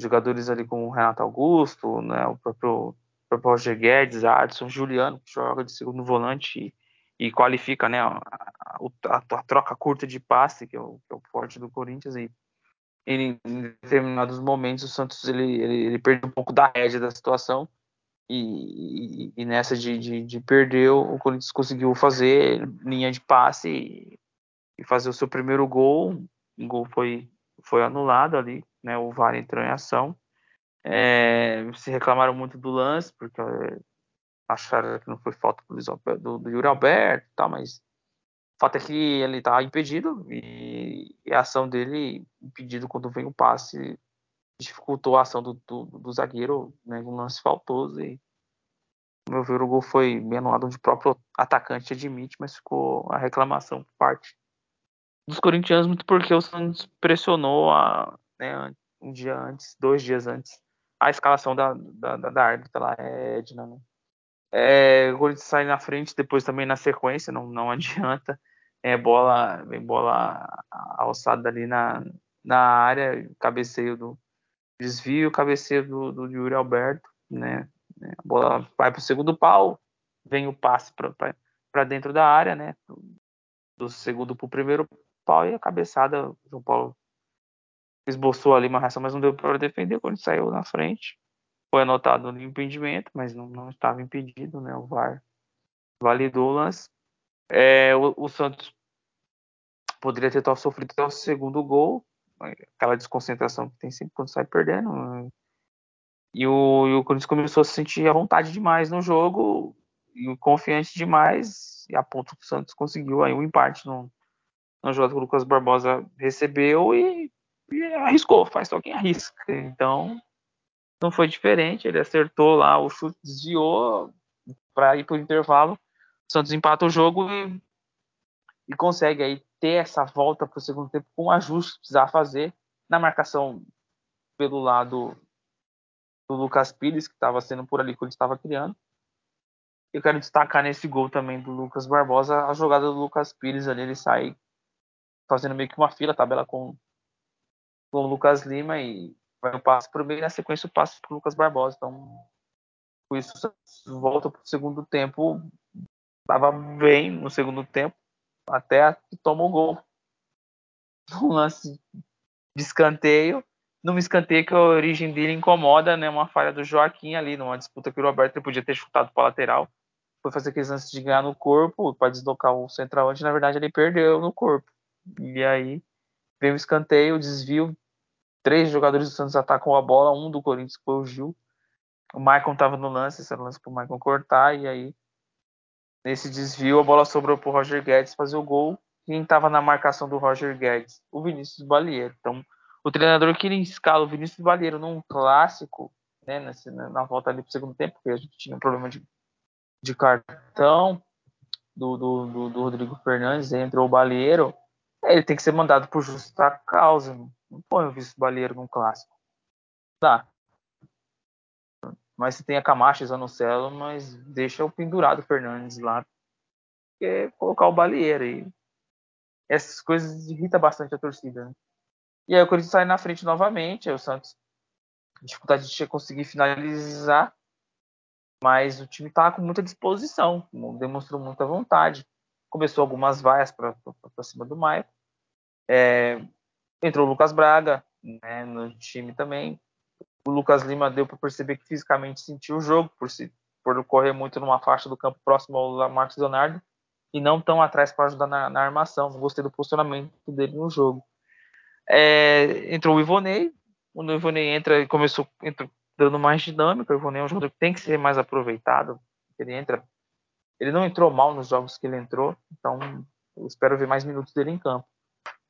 C: jogadores ali como o Renato Augusto, né, o próprio, o próprio Roger Guedes, Adson, Juliano, que joga de segundo volante e qualifica né, a, a, a, troca curta de passe, que é o, que é o forte do Corinthians, e em, em determinados momentos o Santos ele, ele, ele perdeu um pouco da rédea da situação, e, e, e nessa de, de, de, perder, o Corinthians conseguiu fazer linha de passe e, e, fazer o seu primeiro gol, o gol foi, foi anulado ali, né, o VAR entrou em ação, é, se reclamaram muito do lance, porque acharam que não foi falta do, do, Yuri Alberto tal, mas o fato é que ele tá impedido e, a ação dele, impedido quando vem o passe, dificultou a ação do, do, do zagueiro, né, um lance faltoso e no meu ver o gol foi bem anulado onde o próprio atacante admite, mas ficou a reclamação por parte dos corintianos muito porque o Santos pressionou a, né, um dia antes, dois dias antes, a escalação da, da, da, da árbitra lá, é Edna, né? É, o Corinthians sai na frente, depois também na sequência, não, não adianta. É, bola, vem bola alçada ali na, na área, cabeceio do desvio, cabeceio do, do Yuri Alberto, né? A bola vai para o segundo pau, vem o passe para dentro da área, né? Do, do segundo para o primeiro pau e a cabeçada, João Paulo esboçou ali uma reação, mas não deu para defender, quando saiu na frente Foi anotado no impedimento, mas não, não estava impedido, né? O VAR validou o lance. É, o, o, Santos poderia ter sofrido até o segundo gol, aquela desconcentração que tem sempre quando sai perdendo. Né? E o, e o Corinthians começou a se sentir à vontade demais no jogo, e confiante demais, e a ponto que o Santos conseguiu aí um empate no, no jogo que o Lucas Barbosa recebeu e, arriscou, faz só quem arrisca. Então, não foi diferente, ele acertou lá o chute, desviou para ir para o intervalo, o Santos empata o jogo e, e consegue aí ter essa volta para o segundo tempo com o ajuste que precisava fazer na marcação pelo lado do Lucas Pires, que estava sendo por ali ele estava criando. Eu quero destacar nesse gol também do Lucas Barbosa a jogada do Lucas Pires ali, ele sai fazendo meio que uma fila, tabela com, com o Lucas Lima e vai um passe para o meio na sequência o passe para o Lucas Barbosa. Então, com isso, volta para o segundo tempo, estava bem no segundo tempo, até toma o gol. Um lance de escanteio, num escanteio que a origem dele incomoda, né? Uma falha do Joaquim ali, numa disputa que o Roberto podia ter chutado para lateral. Foi fazer aqueles lances de ganhar no corpo para deslocar o centroavante, na verdade ele perdeu no corpo. E aí veio o escanteio, desvio. Três jogadores do Santos atacam a bola, um do Corinthians foi o Gil. O Maicon estava no lance, esse era o lance para o Maicon cortar, e aí Nesse desvio, a bola sobrou para o Roger Guedes fazer o gol. Quem estava na marcação do Roger Guedes? O Vinícius Balieiro. Então, o treinador que escala o Vinícius Balieiro num clássico, né, nessa, na volta ali para o segundo tempo, porque a gente tinha um problema de, de cartão do, do, do, do Rodrigo Fernandes, entrou o Balieiro, ele tem que ser mandado por justa causa. Não põe o Vinícius Balieiro num clássico. Tá mas você tem a Camacho e Zanocelo, mas deixa o pendurado Fernandes lá, que é colocar o Balieiro e essas coisas irritam bastante a torcida. Né? E aí o Corinthians sai na frente novamente, aí o Santos dificuldade de conseguir finalizar, mas o time estava com muita disposição, demonstrou muita vontade. Começou algumas vaias para cima do Maicon. É, entrou o Lucas Braga né, no time também, o Lucas Lima deu para perceber que fisicamente sentiu o jogo, por, se, por correr muito numa faixa do campo próximo ao Marcos Leonardo e não tão atrás para ajudar na, na, armação. Gostei do posicionamento dele no jogo. É, entrou o Ivonei, o Ivonei entra e começou entrou dando mais dinâmica. O Ivonei é um jogador que tem que ser mais aproveitado. Ele entra, ele não entrou mal nos jogos que ele entrou, então eu espero ver mais minutos dele em campo.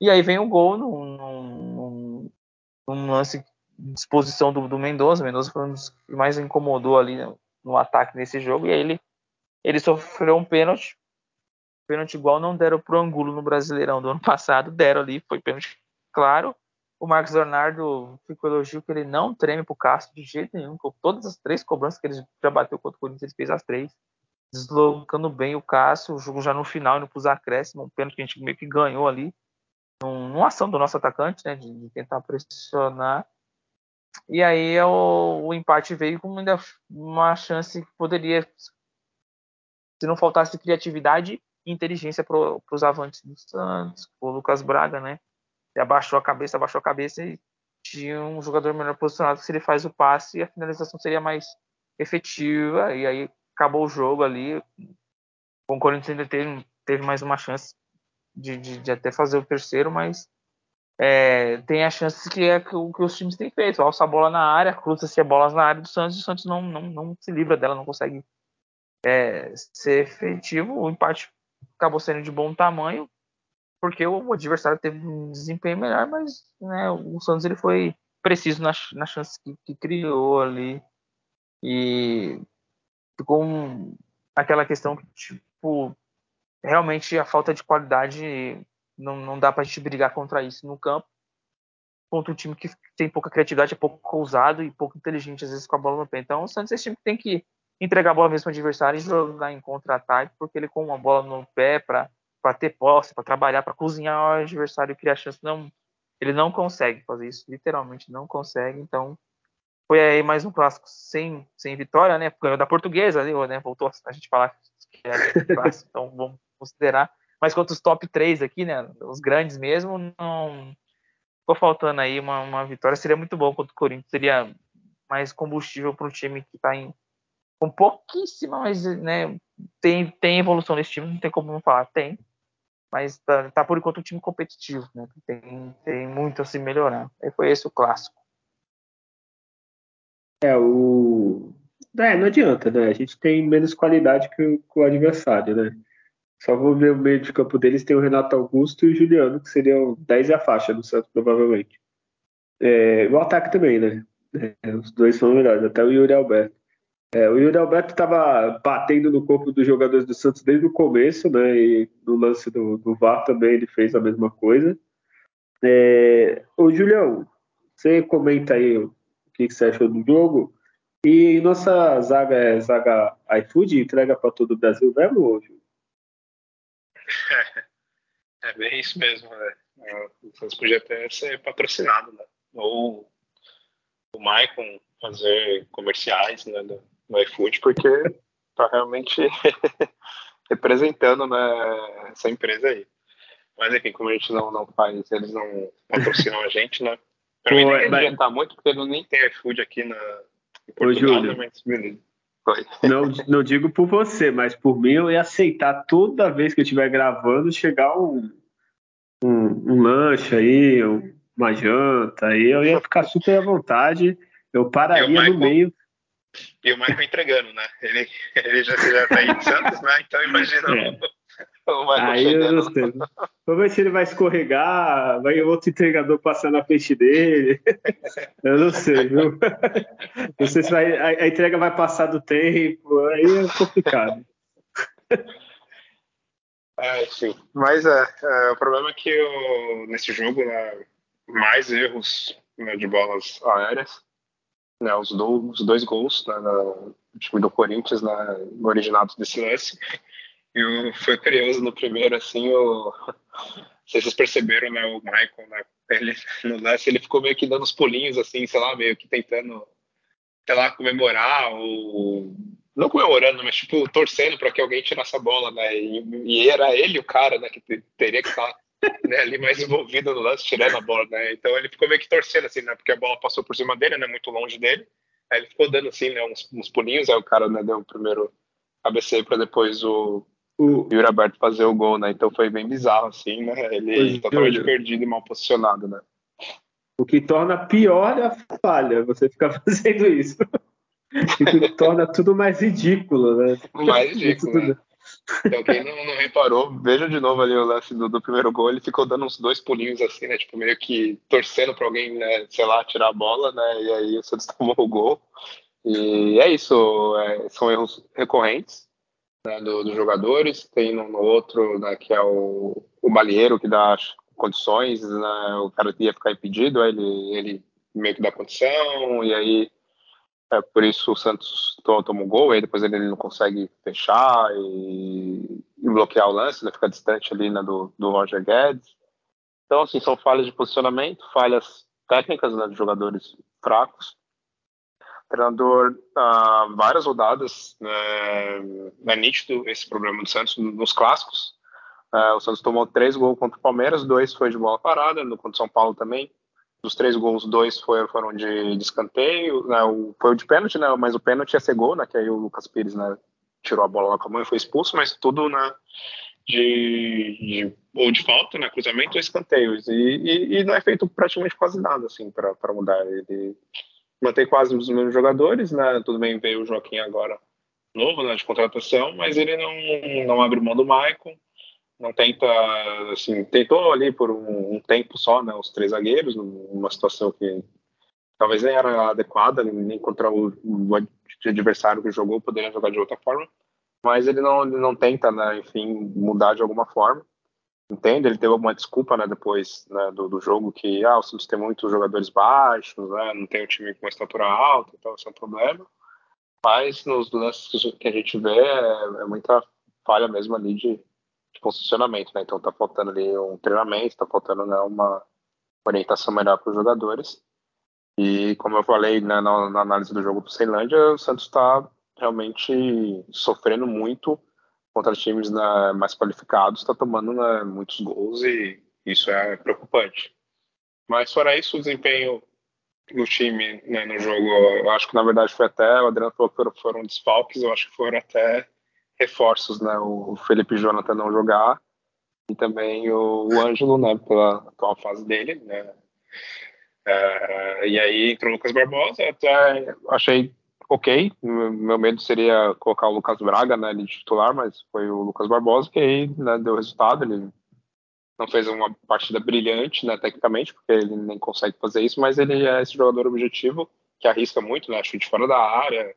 C: E aí vem o gol num, num, num lance disposição do, do Mendoza. Mendoza foi um dos que mais incomodou ali no, no ataque nesse jogo. E aí ele, ele sofreu um pênalti. Pênalti igual não deram pro Angulo no Brasileirão do ano passado. Deram ali, foi pênalti claro. O Marcos Leonardo ficou elogio que ele não treme pro Castro de jeito nenhum. Com todas as três cobranças que ele já bateu contra o Corinthians, ele fez as três. Deslocando bem o Cássio, o jogo já no final, indo pros acréscimos, um pênalti que a gente meio que ganhou ali. Numa ação do nosse atacante, né, de, de tentar pressionar. E aí o, o empate veio com ainda uma chance que poderia, se não faltasse criatividade e inteligência para os avantes do Santos, o Lucas Braga, né? Ele abaixou a cabeça, abaixou a cabeça e tinha um jogador melhor posicionado. Se ele faz o passe, a finalização seria mais efetiva. E aí acabou o jogo ali. O Corinthians ainda teve, teve mais uma chance de, de, de até fazer o terceiro, mas é, tem a chance que é o que os times têm feito, alça a bola na área, cruza-se a bola na área do Santos e o Santos não, não, não se livra dela, não consegue é, ser efetivo. O empate acabou sendo de bom tamanho, porque o adversário teve um desempenho melhor, mas né, o Santos ele foi preciso na, na chance que, que criou ali e ficou um, aquela questão que, tipo, realmente a falta de qualidade não, não dá para a gente brigar contra isso no campo. Contra um time que tem pouca criatividade, é pouco ousado e pouco inteligente, às vezes, com a bola no pé. Então, o Santos é esse time que tem que entregar a bola mesmo ao adversário e jogar em contra-ataque, porque ele com a bola no pé para ter posse, para trabalhar, para cozinhar o adversário e criar chance, não, ele não consegue fazer isso, literalmente não consegue. Então, foi aí mais um clássico sem, sem vitória, né? Ganhou da portuguesa, né? Voltou a gente falar que era clássico, então vamos considerar mas quanto os top 3 aqui, né, os grandes mesmo, não ficou faltando aí uma, uma vitória. Seria muito bom contra o Corinthians, seria mais combustível para um time que está em com pouquíssima, mas né, tem, tem evolução nesse time, não tem como não falar, tem. Mas tá, tá por enquanto um time competitivo, né? Tem, tem muito a se melhorar. E foi esse o clássico.
A: É, o. É, não adianta, né? A gente tem menos qualidade que o, que o adversário, né? Só vou ver o meio de campo deles, tem o Renato Augusto e o Juliano, que seriam 10 e a faixa do Santos, provavelmente. É, o ataque também, né? É, os dois são melhores, até o Yuri Alberto. É, o Yuri Alberto estava batendo no corpo dos jogadores do Santos desde o começo, né? E no lance do, do VAR também ele fez a mesma coisa. É, ô Julião, você comenta aí o que, que você achou do jogo. E nossa zaga é zaga iFood, entrega para todo o Brasil mesmo, hoje?
B: É, é bem isso mesmo, né? É, o Santos podia até ser patrocinado, né? Ou o Maicon fazer comerciais né, do, no iFood, porque tá realmente representando né, essa empresa aí. Mas enfim, como a gente não, não faz, eles não patrocinam a gente, né? Pra Pô, mim mas... adiantar muito, porque não nem tem iFood aqui na, em Portugal, né, mas beleza.
A: Não, não digo por você, mas por mim eu ia aceitar toda vez que eu estiver gravando chegar um, um, um lanche aí, uma janta, aí eu ia ficar super à vontade. Eu pararia Michael, no meio.
B: E o Michael entregando, né? Ele, ele já, já tá aí em Santos, né? Então imagina é.
A: aí. Eu não sei. Vamos ver se ele vai escorregar, vai outro entregador passar na frente dele. Eu não sei, viu? Não sei se vai, a, a entrega vai passar do tempo, aí é complicado.
B: É, sim. Mas é, é, o problema é que eu, nesse jogo, né, mais erros né, de bolas aéreas né, os, do, os, dois gols né, no time do Corinthians, né, originados desse lance. E foi curioso no primeiro, assim, o, vocês perceberam, né, o Michael, né, ele, no lance, ele ficou meio que dando os pulinhos, assim, sei lá, meio que tentando, sei lá, comemorar, ou não comemorando, mas tipo, torcendo para que alguém tirasse a bola, né, e, e, era ele o cara, né, que teria que estar né, ali mais envolvido no lance, tirando a bola, né? Então ele ficou meio que torcendo, assim, né? Porque a bola passou por cima dele, né? Muito longe dele. Aí ele ficou dando, assim, né? Uns, uns pulinhos. Aí o cara, né? Deu o primeiro ABC para depois o, o Yuri Aberto fazer o gol, né? Então foi bem bizarro, assim, né? Ele pois totalmente perdido e mal posicionado, né?
A: O que torna pior a falha, você ficar fazendo isso. o que torna tudo mais ridículo, né?
B: Mais ridículo, né? Então, quem não, não, reparou, veja de novo ali o lance do, do, primeiro gol. Ele ficou dando uns dois pulinhos assim, né? Tipo, meio que torcendo para alguém, né, sei lá, tirar a bola, né? E aí o Santos tomou o gol. E é isso, é, são erros recorrentes né, dos do jogadores. Tem no, no outro, né, que é o, o Balieiro, que dá condições, né? O cara ia ficar impedido, ele, ele meio que dá condição, e aí é, por isso o Santos toma um gol, e depois ele não consegue fechar e, e bloquear o lance, né, fica distante ali né, do, do Roger Guedes. Então, assim, são falhas de posicionamento, falhas técnicas né, de jogadores fracos. Treinador, ah, várias rodadas, né, é nítido esse problema do Santos nos clássicos. É, o Santos tomou três gols contra o Palmeiras, dois foi de bola parada, no contra o São Paulo também dos três gols, dois foram, foram de, de escanteio, né, o, foi o de pênalti, né, mas o pênalti ia ser gol, né, que aí o Lucas Pires né, tirou a bola lá com a mão e foi expulso, mas tudo né, de, de ou de falta, né, cruzamento ou escanteios, e, e, e, não é feito praticamente quase nada assim para mudar. Ele mantém quase os mesmos jogadores, né, tudo bem, veio o Joaquim agora novo, né, de contratação, mas ele não, não abre mão do Maicon, não tenta, assim, tentou ali por um, um, tempo só, né, os três zagueiros, numa situação que talvez nem era adequada, nem contra o, o adversário que jogou, poderia jogar de outra forma, mas ele não, ele não tenta, né, enfim, mudar de alguma forma, entende? Ele teve alguma desculpa, né, depois né, do, do jogo, que, ah, o Santos tem muitos jogadores baixos, né, não tem um time com uma estatura alta, então esse é um problema, mas nos lances que a gente vê é, é muita falha mesmo ali de de posicionamento, né? Então tá faltando ali um treinamento, tá faltando né, uma orientação melhor para os jogadores. E como eu falei né, na, na, análise do jogo do Ceilândia, o Santos está realmente sofrendo muito contra times né, mais qualificados, está tomando né, muitos gols e isso é preocupante. Mas fora isso, o desempenho no time, né, no jogo. Eu acho que na verdade foi até, o Adriano falou que foram desfalques, eu acho que foram até reforços, né? O Felipe Jonathan não jogar e também o, o Ângelo, né, pela atual fase dele, né? É, e aí entrou o Lucas Barbosa, até achei ok. Meu medo seria colocar o Lucas Braga, né, de titular, mas foi o Lucas Barbosa que aí né, deu resultado. Ele não fez uma partida brilhante, né, tecnicamente, porque ele nem consegue fazer isso, mas ele é esse jogador objetivo que arrisca muito, né, chute fora da área,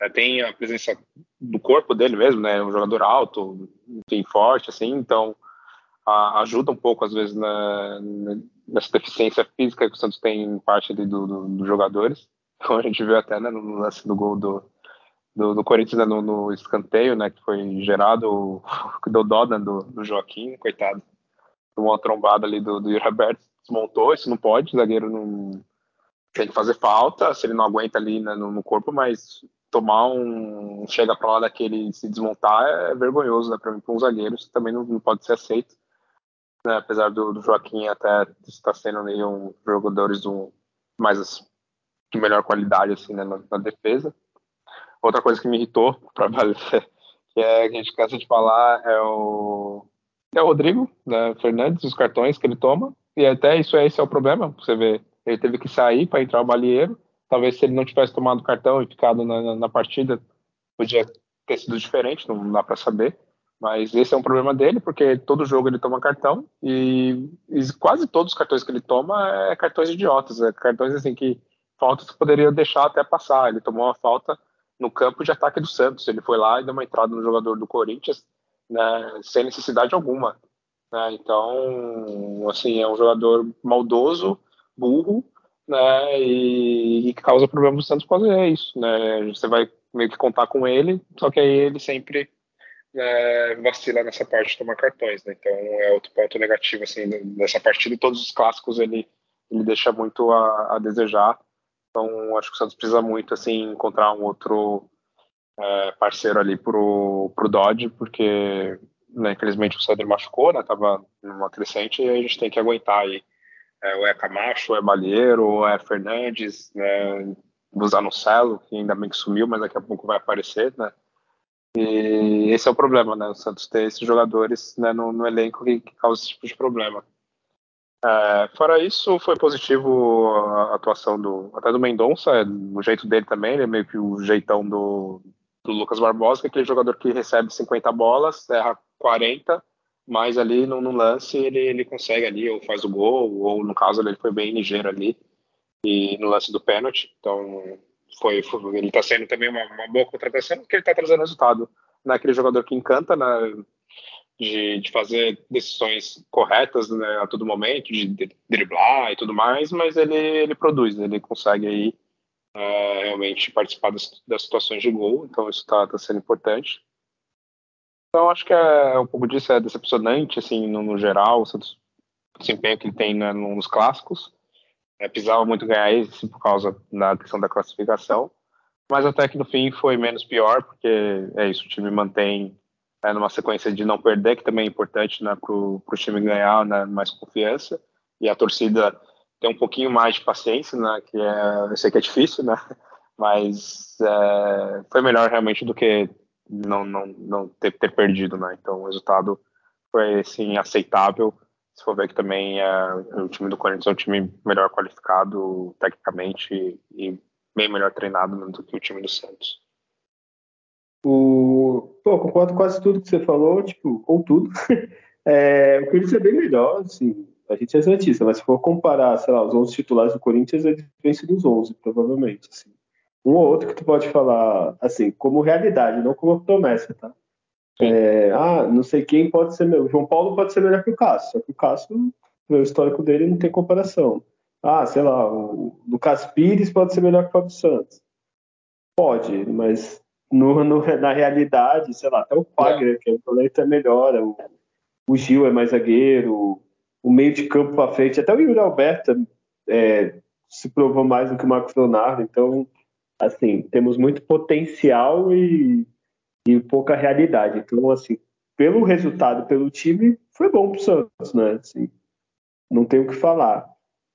B: né, tem a presença do corpo dele mesmo, né, um jogador alto, enfim, forte, assim, então a, ajuda um pouco, às vezes, na, nessa deficiência física que o Santos tem em parte dos do, do, do jogadores, como a gente viu até né, no lance do gol do, do, do Corinthians né, no, no, escanteio, né, que foi gerado, que deu dó do, do Joaquim, coitado uma trombada ali do, do Roberto, desmontou, isso não pode, o zagueiro não tem que fazer falta, se ele não aguenta ali né, no, no, corpo, mas tomar um chega para lá daquele se desmontar é vergonhoso, né, para mim, para um zagueiro, isso também não, não pode ser aceito, né, apesar do, do, Joaquim até estar sendo ali um jogadores mais de melhor qualidade assim, né, na, na defesa. Outra coisa que me irritou, para que é que a gente cansa de falar, é o é o Rodrigo né, Fernandes, os cartões que ele toma, e até isso é, esse é o problema. Você vê, ele teve que sair para entrar o Balieiro. Talvez se ele não tivesse tomado cartão e ficado na, na, na partida, podia ter sido diferente, não dá para saber. Mas esse é um problema dele, porque todo jogo ele toma cartão e, e, quase todos os cartões que ele toma é cartões idiotas, é cartões assim que faltas que poderia deixar até passar. Ele tomou uma falta no campo de ataque do Santos. Ele foi lá e deu uma entrada no jogador do Corinthians né, sem necessidade alguma. Né? Então, assim, é um jogador maldoso, burro, né, e, e causa problemas no Santos por causa disso, né? Você vai meio que contar com ele, só que aí ele sempre né, vacila nessa parte de tomar cartões, né? Então é outro ponto negativo assim dessa partida. Todos os clássicos ele ele deixa muito a, a desejar. Então acho que o Santos precisa muito assim encontrar um outro é, parceiro ali pro, pro Dodge, porque né, infelizmente o Cedro machucou, né? Tava numa crescente e a gente tem que aguentar aí. É, ou é Camacho, ou é Balheiro, ou é Fernandes, né? Usar no Celo, que ainda bem que sumiu, mas daqui a pouco vai aparecer, né? E esse é o problema, né? O Santos ter esses jogadores né, no, no elenco que, que causa esse tipo de problema. É, fora isso, foi positivo a atuação do até do Mendonça, o jeito dele também, ele é meio que o jeitão do, do Lucas Barbosa, que é aquele jogador que recebe 50 bolas, erra 40, mas ali no, no, lance ele, ele consegue ali, ou faz o gol, ou no caso ele foi bem ligeiro ali, e no lance do pênalti, então foi, foi ele está sendo também uma, uma, boa contratação, porque ele está trazendo resultado naquele jogador que encanta, né, de, de fazer decisões corretas né, a todo momento, de, driblar e tudo mais, mas ele, ele produz, ele consegue aí uh, realmente participar das, das, situações de gol, então isso está tá sendo importante. Então acho que é um pouco disso é decepcionante, assim, no, no geral, o desempenho que ele tem né, nos clássicos. É, muito ganhar esse por causa da questão da classificação, mas até que no fim foi menos pior, porque é isso, o time mantém é, numa sequência de não perder, que também é importante né, para o time ganhar né, mais confiança, e a torcida ter um pouquinho mais de paciência, né? Que é, eu sei que é difícil, né? Mas é, foi melhor realmente do que não, não, não ter, ter, perdido, né? Então o resultado foi assim aceitável. Se for ver que também é, o time do Corinthians é um time melhor qualificado tecnicamente e bem melhor treinado né, do que o time do Santos.
A: O... Pô, concordo com quase tudo que você falou, tipo, com tudo. É, o Corinthians é bem melhor, assim, a gente é santista, mas se for comparar, sei lá, os 11 titulares do Corinthians, é diferença dos 11, provavelmente. Assim. Um ou outro que tu pode falar, assim, como realidade, não como promessa, tá? É, ah, não sei quem pode ser meu. O João Paulo pode ser melhor que o Cássio, só que o Cássio, o histórico dele não tem comparação. Ah, sei lá, o Lucas Pires pode ser melhor que o Fábio Santos. Pode, mas no, no, na realidade, sei lá, até o Fagner, que é o talento é melhor, o, o Gil é mais zagueiro, o meio de campo para frente, até o Yuri Alberto é, se provou mais do que o Marcos Leonardo, então, assim, temos muito potencial e, e pouca realidade. Então, assim, pelo resultado, pelo time, foi bom pro Santos, né? Assim, não tenho o que falar.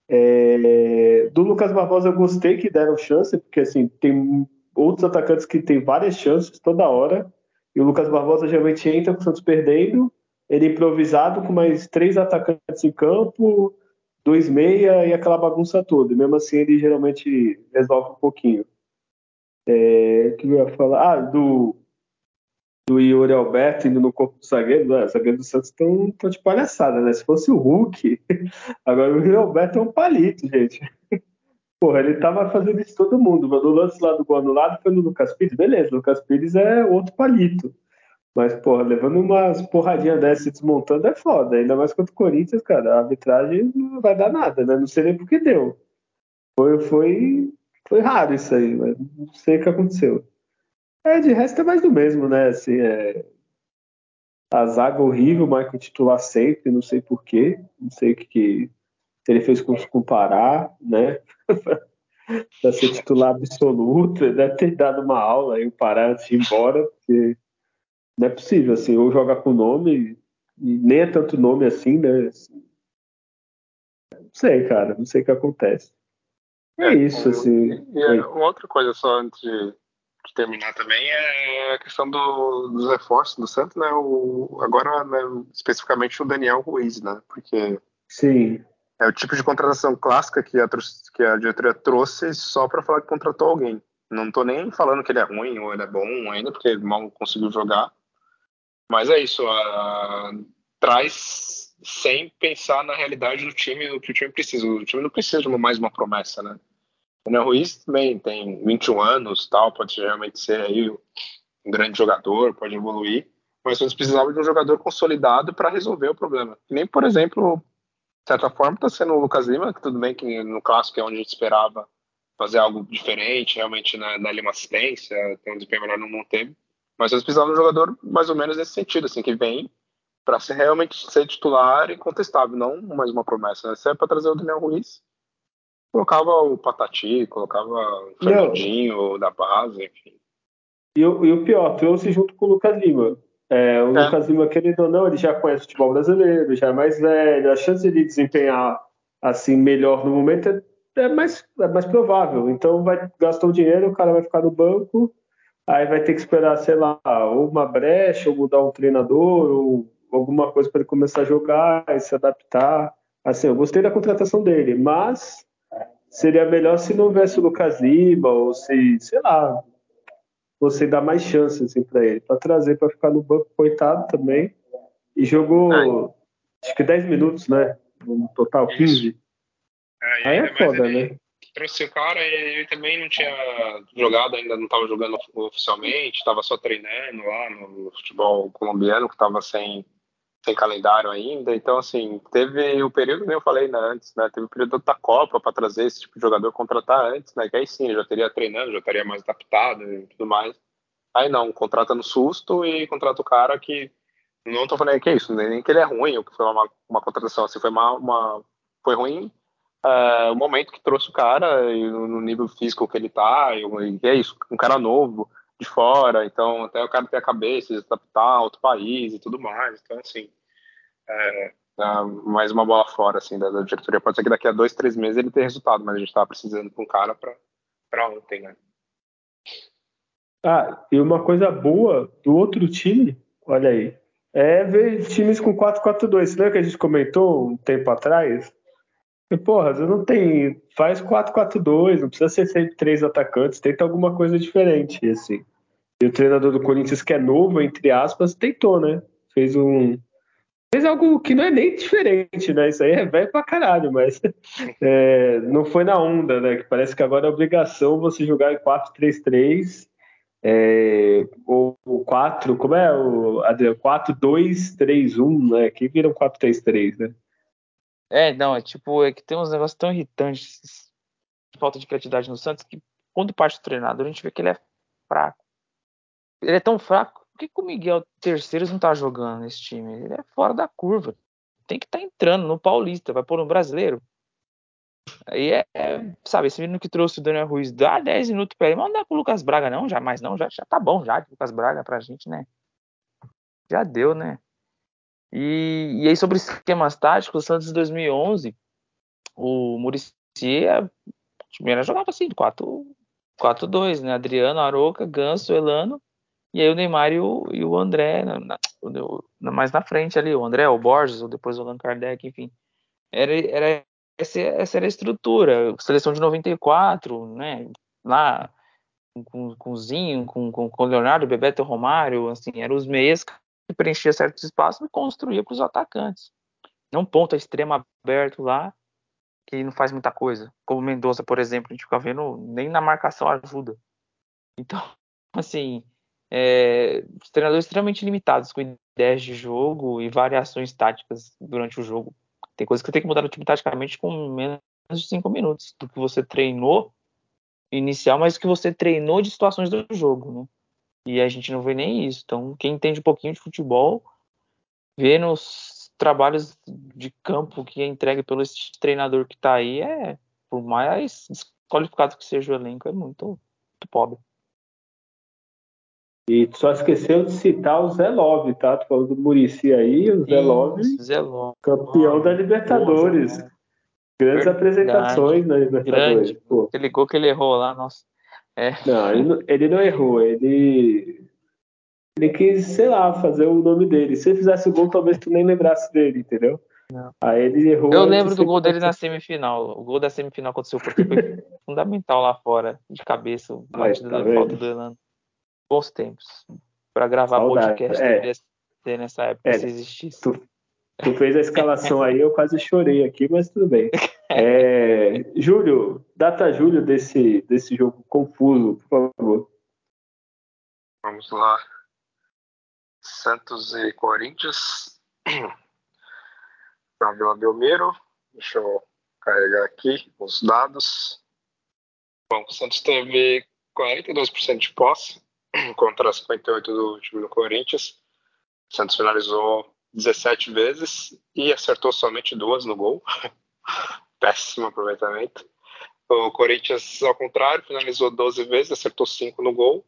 A: É, do Lucas Barbosa eu gostei que deram chance, porque assim, tem outros atacantes que têm várias chances toda hora, e o Lucas Barbosa geralmente entra com o Santos perdendo, ele improvisado com mais três atacantes em campo, dois meia e aquela bagunça toda. E mesmo assim ele geralmente resolve um pouquinho. É, que eu ia falar? Ah, do, do Yuri Alberto indo no corpo do zagueiro, né? Os zagueiros do Santos estão de palhaçada, né? Se fosse o Hulk, agora o Yuri Alberto é um palito, gente. Porra, ele tava fazendo isso todo mundo, mas no lance lá do gol anulado foi no Lucas Pires, beleza, o Lucas Pires é outro palito. Mas, porra, levando umas porradinhas dessa e desmontando é foda. Ainda mais contra o Corinthians, cara. A arbitragem não vai dar nada, né? Não sei nem por que deu. Foi, foi, foi raro isso aí, mas não sei o que aconteceu. É, de resto é mais do mesmo, né? Assim, é... A zaga horrível, o Michael titular sempre, não sei porquê. Não sei o que, que... Se ele fez com, com o Pará, né? pra ser titular absoluto, deve ter dado uma aula aí o Pará ir embora, porque não é possível, assim, ou joga com nome, e nem é tanto nome assim, né? Assim, não sei, cara, não sei o que acontece. É, é isso, assim.
B: E, é, uma outra coisa só antes de, de, terminar também é a questão do, dos reforços do Santos, né? O, agora, né, especificamente o Daniel Ruiz, né? Porque.
A: Sim.
B: É o tipo de contratação clássica que a, que a diretoria trouxe só para falar que contratou alguém. Não estou nem falando que ele é ruim ou ele é bom ainda, porque ele mal conseguiu jogar. Mas é isso, a, traz sem pensar na realidade do time, o que o time precisa. O time não precisa de mais uma promessa, né? O Daniel Ruiz também tem 21 anos, tal, pode realmente ser aí um grande jogador, pode evoluir, mas eles precisavam de um jogador consolidado para resolver o problema. Nem, por exemplo, certa forma, está sendo o Lucas Lima, que tudo bem que no clássico é onde a gente esperava fazer algo diferente, realmente na, na uma assistência, ter um desempenho melhor no Montego, mas eles precisavam de um jogador mais ou menos nesse sentido, assim, que vem para ser realmente ser titular e contestável, não mais uma promessa. Né? Se é para trazer o Daniel Ruiz, colocava o Patati, colocava o Fernandinho da base, enfim.
A: E, o, e o pior, trouxe junto com o Lucas Lima. É, o é. Lucas Lima, querendo ou não, ele já conhece o futebol brasileiro, já é mais velho, a chance de ele desempenhar assim melhor no momento é, é mais, é mais provável. Então vai gastar o dinheiro, o cara vai ficar no banco aí vai ter que esperar, sei lá, ou uma brecha, ou mudar um treinador, ou alguma coisa para ele começar a jogar e se adaptar. Assim, eu gostei da contratação dele, mas seria melhor se não houvesse o Lucas Lima, ou se, sei lá, você dá mais chance assim, para ele, para trazer para ficar no banco, coitado também. E jogou, acho que 10 minutos, né? No total, 15.
B: É, aí é foda, ele... né? trouxe o cara e ele também não tinha jogado, ainda não estava jogando oficialmente, estava só treinando lá no futebol colombiano, que estava sem, sem calendário ainda. Então, assim, teve o período, nem eu falei né, antes, né? Teve o período da Copa para trazer esse tipo de jogador contratar antes, né? Que aí sim, já teria treinando, já estaria mais adaptado e tudo mais. Aí não, contrata no susto e contrata o cara que. Não tô falando que é isso, nem que ele é ruim, ou que foi uma, uma contratação assim, foi uma, uma foi ruim uh, o momento que trouxe o cara e no nível físico que ele tá, e, e é isso, um cara novo, de fora, então até o cara ter a cabeça, se adaptar a outro país e tudo mais, então assim, é, é mais uma bola fora assim da, da, diretoria, pode ser que daqui a dois, três meses ele tenha resultado, mas a gente tava precisando de um cara para ontem, né?
A: Ah, e uma coisa boa do outro time, olha aí, é ver times com 4-4-2. Você lembra que a gente comentou um tempo atrás? Porra, você não tem. Faz 4-4-2, não precisa ser sempre três atacantes, tenta alguma coisa diferente, assim. E o treinador do Corinthians, que é novo, entre aspas, tentou, né? Fez um. Fez algo que não é nem diferente, né? Isso aí é velho pra caralho, mas é, não foi na onda, né? Que parece que agora é obrigação você jogar em 4-3-3 é, ou 4, como é o Adriano? 4-2-3-1, né? Que viram 4-3-3, né?
C: É, não, é tipo, é que tem uns negócios tão irritantes, falta de criatividade no Santos, que quando parte do treinador a gente vê que ele é fraco. Ele é tão fraco, por que, que o Miguel Terceiros não tá jogando nesse time? Ele é fora da curva. Tem que estar tá entrando no Paulista, vai pôr no brasileiro. Aí é, é, sabe, esse menino que trouxe o Daniel Ruiz, dá 10 minutos pra ele, mas não dá pro Lucas Braga, não, jamais não, já, já tá bom já de Lucas Braga pra gente, né? Já deu, né? E, e aí, sobre esquemas táticos, Santos em 2011, o Murici é, era jogava assim, 4-2, né? Adriano, Aroca, Ganso, Elano, e aí o Neymar e o, e o André, na, na, mais na frente ali, o André, o Borges, ou depois o Allan Kardec, enfim. Era, era essa, essa era a estrutura. Seleção de 94, né? Lá com, com Zinho, com, com, com Leonardo, Bebeto Romário, assim, eram os meias que preenchia certos espaços e construía para os atacantes. Não ponta extrema aberto lá, que não faz muita coisa. Como Mendonça, por exemplo, a gente fica vendo, nem na marcação ajuda. Então, assim, é, os treinadores extremamente limitados com ideias de jogo e variações táticas durante o jogo. Tem coisas que você tem que mudar no time taticamente com menos de cinco minutos do que você treinou inicial, mas que você treinou de situações do jogo, né? E a gente não vê nem isso. Então, quem entende um pouquinho de futebol, vê nos trabalhos de campo que é entregue pelo esse treinador que está aí, é, por mais desqualificado que seja o elenco, é muito, muito pobre.
A: E tu só esqueceu de citar o Zé Love, tá? Tu falou do Murici aí, o Zé Love,
C: Zé Love.
A: campeão da Libertadores. Boa, Grandes Verdade. apresentações na Libertadores. Grande.
C: Aquele gol que ele errou lá, nossa.
A: É. Não, ele não, ele não errou, ele. Ele quis, sei lá, fazer o nome dele. Se ele fizesse o gol, talvez tu nem lembrasse dele, entendeu?
C: Não.
A: Aí ele errou.
C: Eu lembro do gol dele na semifinal. O gol da semifinal o Porto foi fundamental lá fora, de cabeça, o tá da falta do Elano. Bons tempos. Para gravar Saudade. podcast, é. deveria ter nessa época, é. se existisse.
A: Tu, Tu fez a escalação aí, eu quase chorei aqui, mas tudo bem. É, Júlio, data Júlio desse, desse jogo confuso, por favor.
B: Vamos lá. Santos e Corinthians. Na Vila Belmiro. Deixa eu carregar aqui os dados. Bom, o Santos teve 42% de posse contra 58% do time do Corinthians. O Santos finalizou 17 vezes e acertou somente duas no gol. Péssimo aproveitamento. O Corinthians, ao contrário, finalizou 12 vezes, acertou 5 no gol.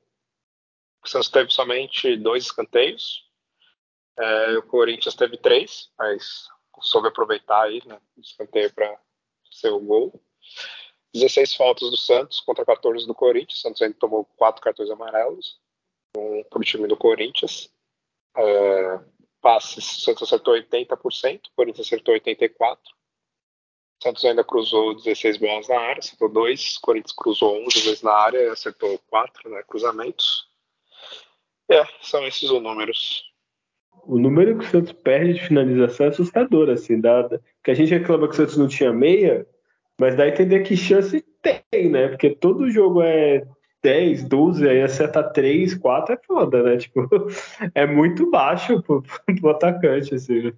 B: O Santos teve somente dois escanteios. É, o Corinthians teve três, mas soube aproveitar aí, né, escanteio para ser o gol. 16 faltas do Santos contra 14 do Corinthians. Santos ainda tomou quatro cartões amarelos um, para o time do Corinthians. É, passes, Santos acertou 80%, o Corinthians acertou 84%. O Santos ainda cruzou 16 bolas na área, acertou 2. O Corinthians cruzou 11 vezes na área acertou 4 né, cruzamentos. É, são esses os números.
A: O número que o Santos perde de finalização é assustador, assim, dada. Que a gente reclama que o Santos não tinha meia, mas dá a entender que chance tem, né? Porque todo jogo é 10, 12, aí acerta 3, 4 é foda, né? Tipo, é muito baixo pro, pro atacante, assim.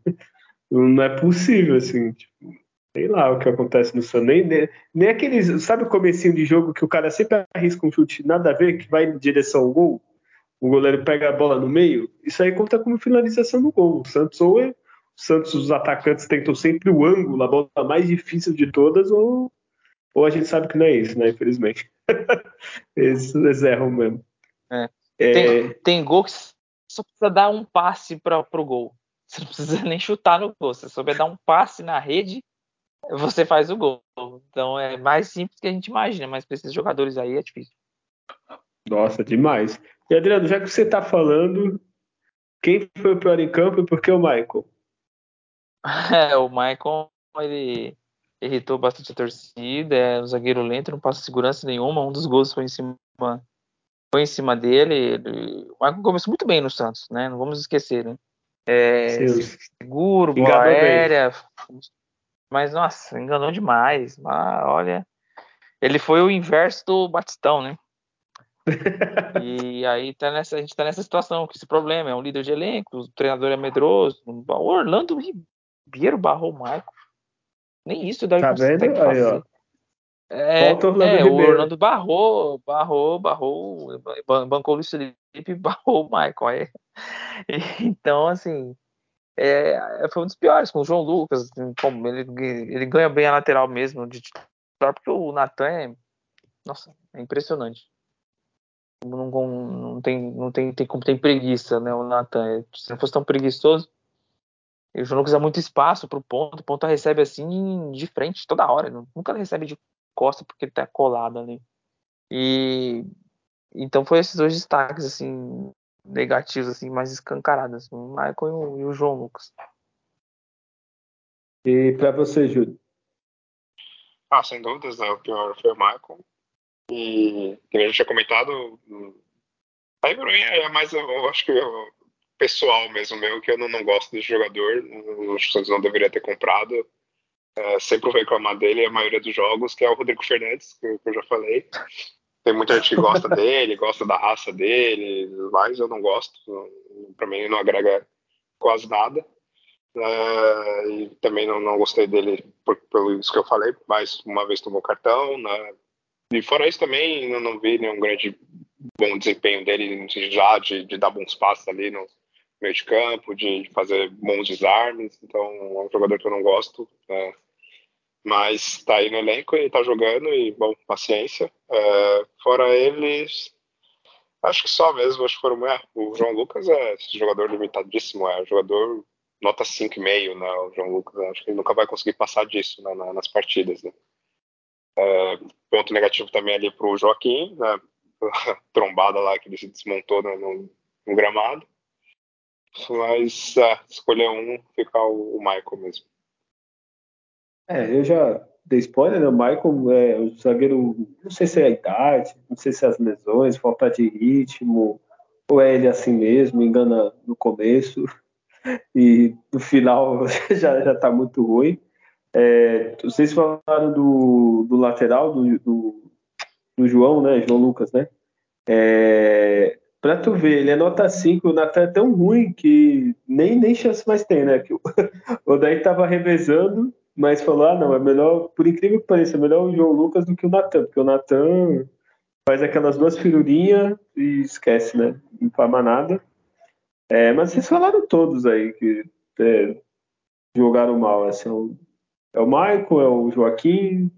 A: Não é possível, assim. Tipo, sei lá o que acontece no Santos. Nem, nem, nem aqueles. Sabe o comecinho de jogo que o cara sempre arrisca um chute nada a ver, que vai em direção ao gol? O goleiro pega a bola no meio? Isso aí conta como finalização no gol. O Santos ou é, Santos, os atacantes tentam sempre o ângulo, a bola mais difícil de todas, ou, ou a gente sabe que não é isso, né? Infelizmente. eles, eles erram mesmo.
C: É. É... Tem, tem gol que só precisa dar um passe para o gol. Você não precisa nem chutar no gol. Se souber dar um passe na rede, você faz o gol. Então é mais simples que a gente imagina, mas para esses jogadores aí é difícil.
A: Nossa, demais. E Adriano, já que você está falando, quem foi o pior em campo e por que o Michael?
C: É, o Michael, ele irritou bastante a torcida, é um zagueiro lento, não passa segurança nenhuma, um dos gols foi em cima, foi em cima dele. Ele, o Michael começou muito bem no Santos, né? Não vamos esquecer, né? É, seguro, boa Enganou aérea. Bem. Mas, nossa, enganou demais. Mas, olha, ele foi o inverso do Batistão, né? e aí tá nessa, a gente tá nessa situação, com esse problema. É um líder de elenco, o treinador é medroso. O Orlando Ribeiro barrou o Michael. Nem isso daí
A: tá vendo? Aí,
C: é, Falta Orlando é, o Orlando barrou, barrou, barrou, bancou o Luiz Felipe barrou o Michael. Aí. Então, assim, é, foi um dos piores com o João Lucas. Como ele, ele ganha bem a lateral mesmo, de titular, porque o Natan é. Nossa, é impressionante. Não, não, tem, não tem, tem como tem preguiça, né? O Natan. Se não fosse tão preguiçoso, E o João Lucas dá muito espaço pro ponto, o ponto recebe assim de frente toda hora, nunca recebe de costa porque ele tá colado ali. E então foi esses dois destaques assim negativos assim mais escancarados, assim, o Michael e o, e o João Lucas.
A: E para você, Júlio?
B: Ah, sem dúvidas, né? o pior foi o Michael. E, como eu já tinha comentado, aí pra mim é mais, eu acho que eu, pessoal mesmo meu, que eu não, não gosto desse jogador, o Santos não deveria ter comprado. É, sempre vou reclamar dele a maioria dos jogos, que é o Rodrigo Fernandes, que, que eu já falei. Tem muita gente que gosta dele, gosta da raça dele, mas eu não gosto. Para mim, não agrega quase nada. Uh, e também não, não gostei dele por, pelo isso que eu falei, mas uma vez tomou cartão. Né? E fora isso também, eu não vi nenhum grande bom desempenho dele já de, de dar bons passos ali no meio de campo, de fazer bons desarmes. Então é um jogador que eu não gosto. Né? Mas tá aí no elenco e tá jogando e, bom, paciência. Uh, fora eles, acho que só mesmo, acho que foram. É, o João Lucas é jogador limitadíssimo, é jogador nota 5,5, né? O João Lucas, acho que ele nunca vai conseguir passar disso né, nas partidas, né? É, ponto negativo também ali pro Joaquim, né? trombada lá que ele se desmontou né, no, no, gramado. Mas é, escolher um, ficar o, o, Michael mesmo.
A: É, eu já dei spoiler, né? O Michael é o zagueiro, não sei se é a idade, não sei se é as lesões, falta de ritmo, ou é ele assim mesmo, engana no começo e no final já, já tá muito ruim. É, vocês falaram do, do lateral, do, do, do, João, né? João Lucas, né? É, pra tu ver, ele é nota 5, o Natan é tão ruim que nem, nem chance mais tem, né? O, daí tava revezando, mas falou: ah, não, é melhor, por incrível que pareça, é melhor o João Lucas do que o Natan, porque o Natan faz aquelas duas firurinhas e esquece, né? Não nada. É, mas vocês falaram todos aí que é, jogaram mal. Assim, é, o, é o Michael, é o Joaquim,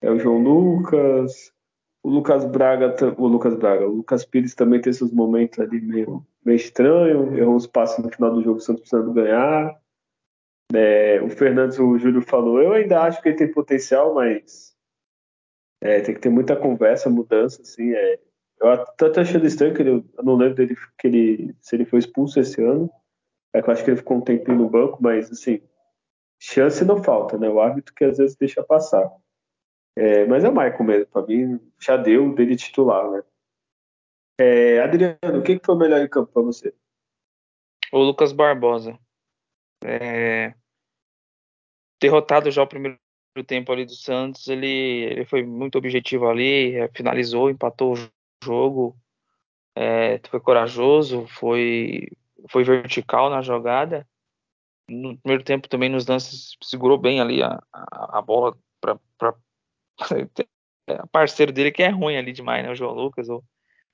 A: é o João Lucas, o Lucas Braga, o Lucas Braga, o Lucas Pires também tem seus momentos ali meio, meio estranho, errou uns passos no final do jogo, o Santos precisando ganhar. É, o Fernandes, o Júlio falou, eu ainda acho que ele tem potencial, mas é, tem que ter muita conversa, mudança, assim, é, eu até achando estranho que ele, eu não lembro dele que ele, se ele foi expulso esse ano. É que eu acho que ele ficou um tempinho no banco, mas assim, chance não falta, né? O árbitro que às vezes deixa passar. É, mas é o Michael mesmo, pra mim já deu dele titular, né? É, Adriano, o que, que foi melhor em campo pra você?
C: O Lucas Barbosa. É, derrotado já o primeiro tempo ali do Santos, ele, ele foi muito objetivo ali, é, finalizou, empatou o jogo, é, foi corajoso, foi, foi vertical na jogada. No primeiro tempo também nos lances segurou bem ali a, a, a bola para parceiro dele que é ruim ali demais, né? O João Lucas ou,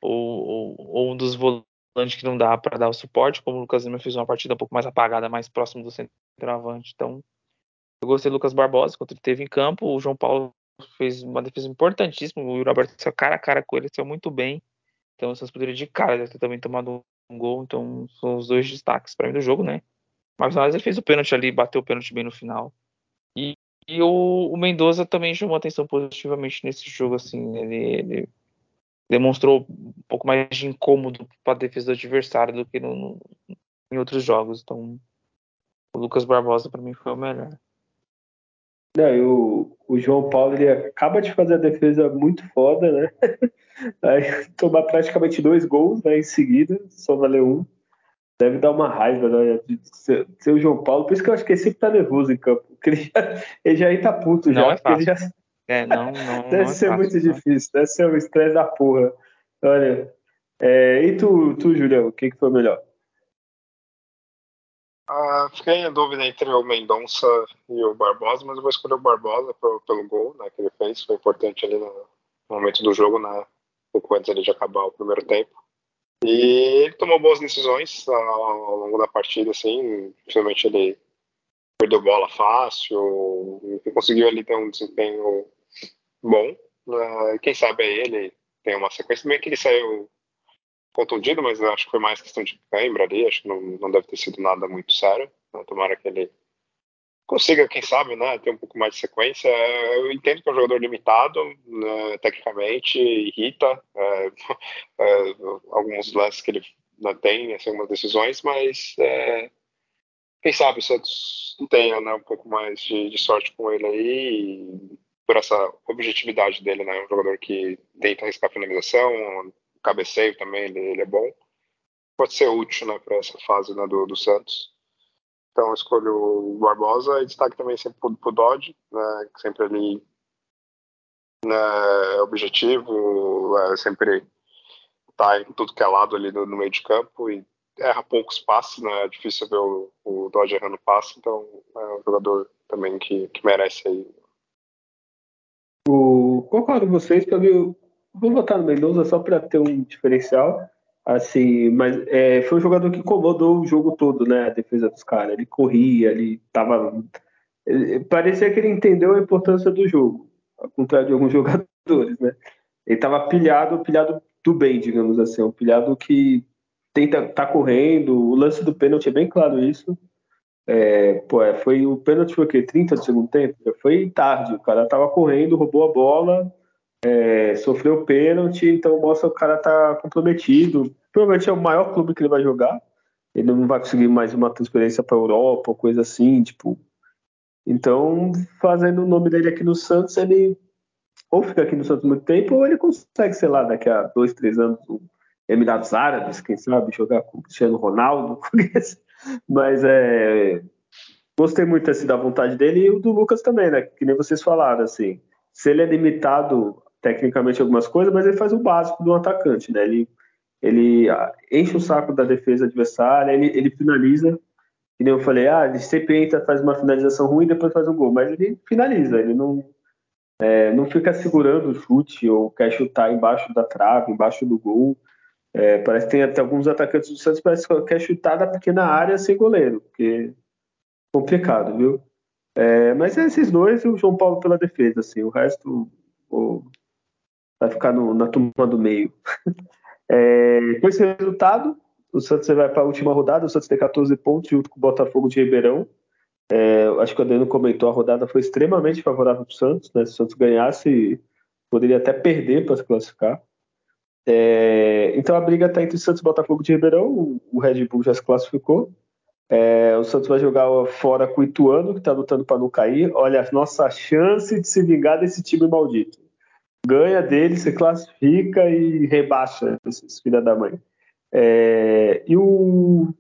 C: ou, ou um dos volantes que não dá para dar o suporte, como o Lucas Lima fez uma partida um pouco mais apagada, mais próximo do centroavante. Então, eu gostei do Lucas Barbosa quando ele teve em campo. O João Paulo fez uma defesa importantíssima. O Yuri Alberto saiu cara a cara com ele, saiu muito bem. Então, o Santos poderia de cara deve ter também tomado um gol. Então, são os dois destaques para mim do jogo, né? Mas ele fez o pênalti ali, bateu o pênalti bem no final. E, e o, o Mendoza também chamou atenção positivamente nesse jogo, assim. Ele, ele demonstrou um pouco mais de incômodo para a defesa do adversário do que no, no, em outros jogos. Então, o Lucas Barbosa para mim foi o melhor.
A: Não, o, o João Paulo ele acaba de fazer a defesa muito foda, né? Aí tomar praticamente dois gols né, em seguida, só valeu um. Deve dar uma raiva, né? De ser, ser o João Paulo. Por isso que eu acho que ele sempre tá nervoso em campo. Porque ele já, ele já tá puto
C: não
A: já.
C: É fácil.
A: Já...
C: É, não, não,
A: deve
C: não é
A: ser
C: fácil,
A: muito
C: não.
A: difícil, deve ser um estresse da porra. Olha. É, e tu, tu, Julião, o que, que foi melhor?
B: Ah, fiquei em dúvida entre o Mendonça e o Barbosa, mas eu vou escolher o Barbosa pro, pelo gol né, que ele fez. Foi importante ali no, momento do jogo, né, pouco antes de acabar o primeiro tempo. E ele tomou boas decisões ao, longo da partida, assim, principalmente ele perdeu bola fácil, conseguiu ali ter um desempenho bom. Né, quem sabe é ele tem uma sequência, também que ele saiu contundido, mas acho que foi mais questão de cãibra ali, acho que não, não deve ter sido nada muito sério. Né? Tomara que ele consiga, quem sabe, né, ter um pouco mais de sequência. Eu entendo que é um jogador limitado, né, tecnicamente, irrita é, é, alguns lances que ele né, tem, assim, algumas decisões, mas é, quem sabe o Santos tenha né, um pouco mais de, de sorte com ele aí, por essa objetividade dele, né, um jogador que tenta arriscar finalização, cabeceio também, ele, ele é bom. Pode ser útil né, para essa fase né, do, do Santos. Então eu escolho o Barbosa e destaque também sempre pro, pro Dodge, né, sempre ali né, objetivo, é, sempre tá em tudo que é lado ali no, no, meio de campo e erra poucos passes, né, é difícil ver o, o Dodge errando passe, então é um jogador também que, que merece aí.
A: O, concordo com vocês, mim, vou votar no Mendonça só para ter um diferencial. Assim, mas é, foi um jogador que incomodou o jogo todo, né? A defesa dos caras. Ele corria, ele tava. Parecia que ele entendeu a importância do jogo, ao contrário de alguns jogadores, né? Ele tava pilhado, pilhado do bem, digamos assim, um pilhado que tenta tá correndo. O lance do pênalti é bem claro isso. É, pô, é, foi o pênalti foi o quê? 30 do segundo tempo? Foi tarde, o cara tava correndo, roubou a bola, é, sofreu pênalti, então mostra que o cara tá comprometido. Provavelmente é o maior clube que ele vai jogar. Ele não vai conseguir mais uma transferência para Europa coisa assim, tipo. Então, fazendo o nome dele aqui no Santos, ele ou fica aqui no Santos muito tempo, ou ele consegue, sei lá, daqui a dois, três anos, o Emirados Árabes, quem sabe, jogar com o Cristiano Ronaldo. Mas é. Gostei muito assim, da vontade dele e o do Lucas também, né? Que nem vocês falaram, assim. Se ele é limitado tecnicamente algumas coisas, mas ele faz o básico do atacante, né? Ele, ele ah, enche o saco da defesa adversária, ele, ele finaliza, que nem eu falei, ah, ele sempre entra, faz uma finalização ruim e depois faz um gol, mas ele finaliza, ele não, é, não fica segurando o chute ou quer chutar embaixo da trave, embaixo do gol. É, parece que tem até alguns atacantes do Santos parece que quer chutar da pequena área sem goleiro, porque é complicado, viu? É, mas é esses dois e o João Paulo pela defesa, assim, o resto o, vai ficar no, na turma do meio. É, com esse resultado, o Santos vai para a última rodada, o Santos tem 14 pontos junto com o Botafogo de Ribeirão. É, acho que o Adriano comentou, a rodada foi extremamente favorável para o Santos, né? Se o Santos ganhasse, poderia até perder para se classificar. É, então a briga está entre Santos e Botafogo de Ribeirão, o, o Red Bull já se classificou. É, o Santos vai jogar fora com o Ituano, que está lutando para não cair. Olha, a nossa chance de se vingar desse time maldito ganha dele, se classifica e rebaixa esses filha da mãe. É, e o,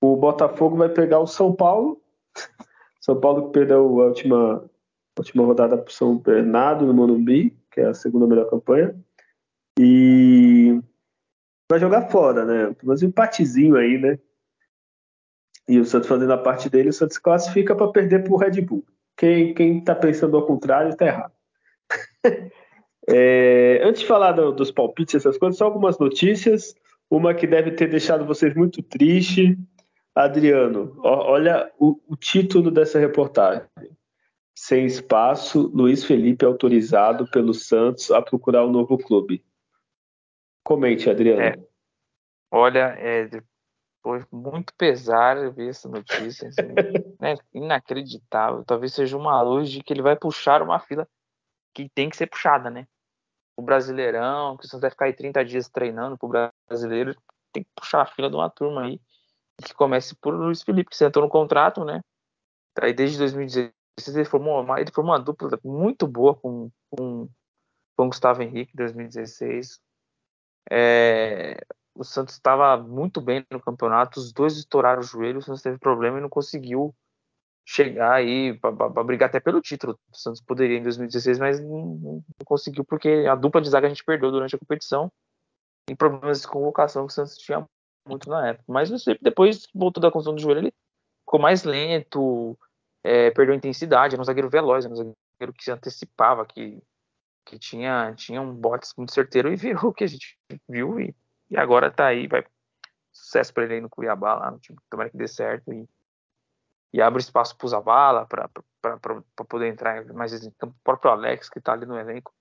A: o Botafogo vai pegar o São Paulo. São Paulo que perdeu a última, a última rodada para São Bernardo no Morumbi, que é a segunda melhor campanha. E vai jogar fora, né? Mas um empatezinho aí, né? E o Santos fazendo a parte dele, o Santos classifica para perder para o Red Bull. Quem, quem tá pensando ao contrário está errado. É, antes de falar do, dos palpites, essas coisas, só algumas notícias. Uma que deve ter deixado vocês muito triste. Adriano, ó, olha o, o título dessa reportagem. Sem espaço, Luiz Felipe autorizado pelo Santos a procurar um novo clube. Comente, Adriano.
C: É, olha, é, foi muito pesar ver essa notícia. Assim, né, inacreditável. Talvez seja uma luz de que ele vai puxar uma fila que tem que ser puxada, né? O Brasileirão, que você vai ficar aí 30 dias treinando pro brasileiro, tem que puxar a fila de uma turma aí. Que comece por Luiz Felipe, que sentou no contrato, né? Tá aí desde 2016 ele formou uma, ele formou uma dupla muito boa com, com, com Gustavo Henrique em 2016. É, o Santos estava muito bem no campeonato, os dois estouraram o joelho, o Santos teve problema e não conseguiu chegar aí para brigar até pelo título. O Santos poderia em 2016, mas não, não, conseguiu porque a dupla de zaga a gente perdeu durante a competição e problemas de convocação que o Santos tinha muito na época. Mas depois voltou da construção do joelho, ele ficou mais lento, é, perdeu intensidade, era um zagueiro veloz, era um zagueiro que se antecipava, que, que tinha, tinha um bote muito certeiro e virou o que a gente viu e, e agora tá aí, vai sucesso para ele aí no Cuiabá, lá no time, tomara que dê certo e e abre espaço para o Zavala, para poder entrar mais em campo. O próprio Alex, que está ali no elenco,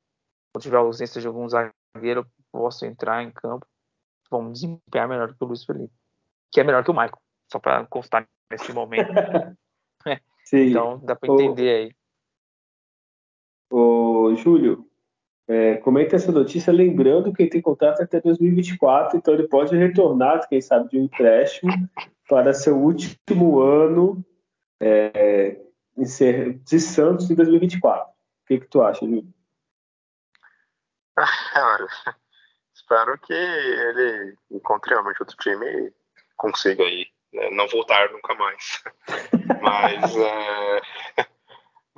C: quando tiver ausência de algum zagueiro, posso entrar em campo. vão desempenhar melhor que o Luiz Felipe, que é melhor que o Michael, só para constar nesse momento. então dá para entender aí.
A: Ô, Júlio, é, comenta essa notícia lembrando que ele tem contrato até 2024, então ele pode retornar, quem sabe, de um empréstimo para seu último ano é, de Santos em 2024. O que, que tu acha, Júlio?
B: Olha, espero que ele encontre realmente outro time e consiga aí né, não voltar nunca mais. Mas é,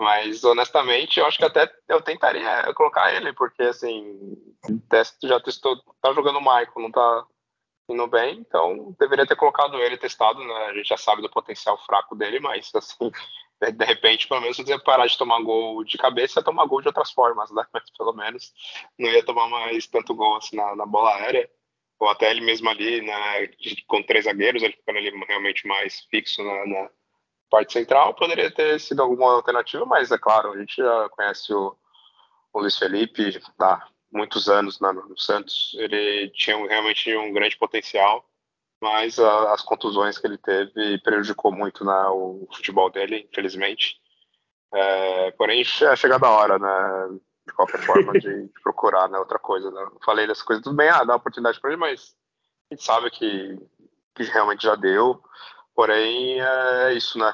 B: mas, honestamente, eu acho que até eu tentaria colocar ele, porque, assim, teste, já testou, tá jogando o Michael, não tá indo bem, então deveria ter colocado ele testado, né? A gente já sabe do potencial fraco dele, mas, assim, de repente, pelo menos, se parar de tomar gol de cabeça, ia tomar gol de outras formas, né? Mas, pelo menos, não ia tomar mais tanto gol, assim, na, na bola aérea ou até ele mesmo ali, né, com três zagueiros, ele ficando ali realmente mais fixo na, na, parte central poderia ter sido alguma alternativa, mas é claro, a gente já conhece o, o Luiz Felipe há muitos anos no Santos. Ele tinha realmente um grande potencial, mas a, as contusões que ele teve prejudicou muito o futebol dele, infelizmente. É, porém, é chegada a hora, né? De qualquer forma, de, de procurar né, outra coisa. Né? Falei dessas coisas, tudo bem, ah, dá oportunidade para ele, mas a gente sabe que, que realmente já deu. Porém, é isso, né?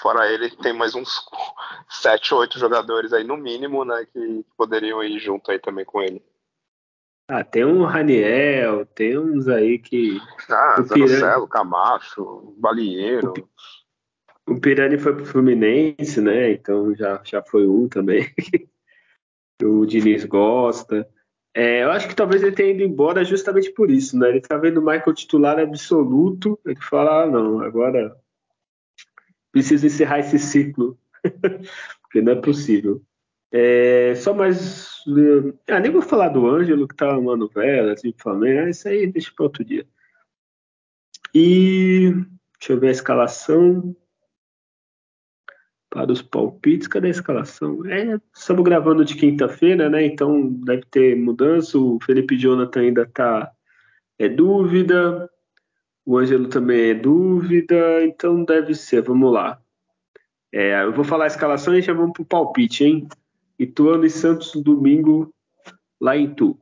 B: Fora ele, tem mais uns sete, oito jogadores aí, no mínimo, né? Que poderiam ir junto aí também com ele.
A: Ah, tem um Raniel, tem uns aí que.
B: Ah, o Zanocelo, Camacho, Balieiro.
A: O, o Pirani foi pro Fluminense, né? Então já, já foi um também. o Diniz gosta. É, eu acho que talvez ele tenha ido embora justamente por isso, né? Ele tá vendo o Michael titular absoluto, ele fala, ah, não, agora preciso encerrar esse ciclo, porque não é possível. É, só mais. Ah, nem vou falar do Ângelo, que tá uma novela, assim, falando, ah, isso aí deixa para outro dia. E deixa eu ver a escalação para os palpites. Cadê a escalação? É, estamos gravando de quinta-feira, né? Então deve ter mudança. O Felipe Jonathan ainda está é dúvida. O Ângelo também é dúvida. Então deve ser. Vamos lá. É, eu vou falar a escalação e já vamos para o palpite, hein? Ituano e Santos domingo lá em Tu.